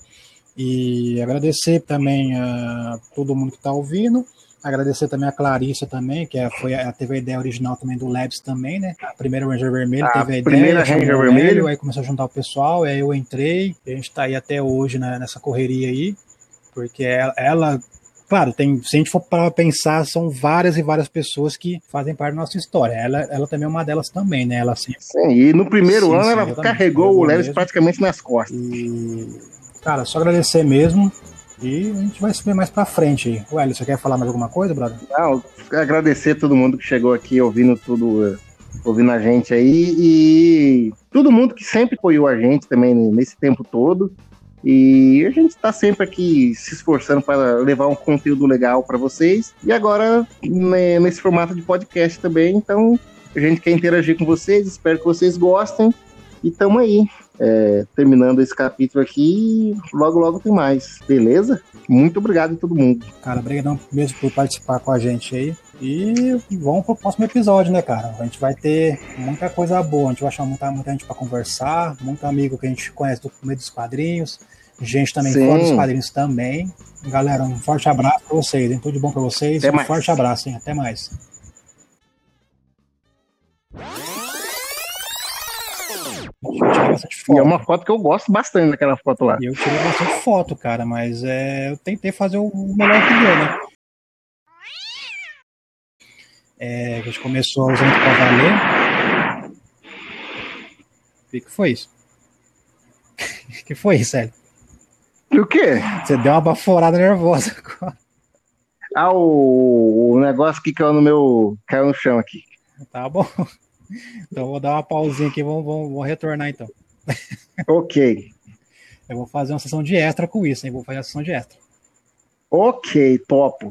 E agradecer também a todo mundo que está ouvindo. Agradecer também a Clarissa também, que é, foi, a, teve a ideia original também do Labs também, né? A primeira Ranger Vermelho a teve a ideia. Primeira Ranger Vermelho. Aí começou a juntar o pessoal, aí eu entrei. A gente está aí até hoje né, nessa correria aí porque ela, ela claro, tem, se a gente for para pensar, são várias e várias pessoas que fazem parte da nossa história. Ela, ela também é uma delas também, né? Ela assim, sim, e no primeiro sim, ano sim, ela carregou o Leves praticamente nas costas. E, cara, só agradecer mesmo. E a gente vai subir mais pra frente. Ué, você quer falar mais alguma coisa, brother? Não, agradecer todo mundo que chegou aqui ouvindo tudo, ouvindo a gente aí e todo mundo que sempre apoiou a gente também nesse tempo todo. E a gente está sempre aqui se esforçando para levar um conteúdo legal para vocês. E agora né, nesse formato de podcast também. Então a gente quer interagir com vocês, espero que vocês gostem. E estamos aí, é, terminando esse capítulo aqui. Logo, logo tem mais, beleza? Muito obrigado a todo mundo. Cara, obrigado mesmo por participar com a gente aí. E vamos pro próximo episódio, né, cara? A gente vai ter muita coisa boa, a gente vai achar muita, muita gente para conversar, muito amigo que a gente conhece do meio dos quadrinhos gente também Sim. fora dos quadrinhos também. Galera, um forte abraço para vocês, hein? Tudo de bom para vocês. Até um mais. forte abraço, hein? Até mais. E é uma foto que eu gosto bastante daquela foto lá. Eu tirei bastante foto, cara, mas é, eu tentei fazer o melhor que deu, né? É, a gente começou usando para valer. O que, que foi isso? O que foi isso, Hélio? O quê? Você deu uma baforada nervosa agora. Ah, o, o negócio que caiu no meu. caiu no chão aqui. Tá bom. Então vou dar uma pausinha aqui, vamos, vamos, vamos retornar então. Ok. Eu vou fazer uma sessão de extra com isso, hein? Vou fazer a sessão de extra. Ok, topo.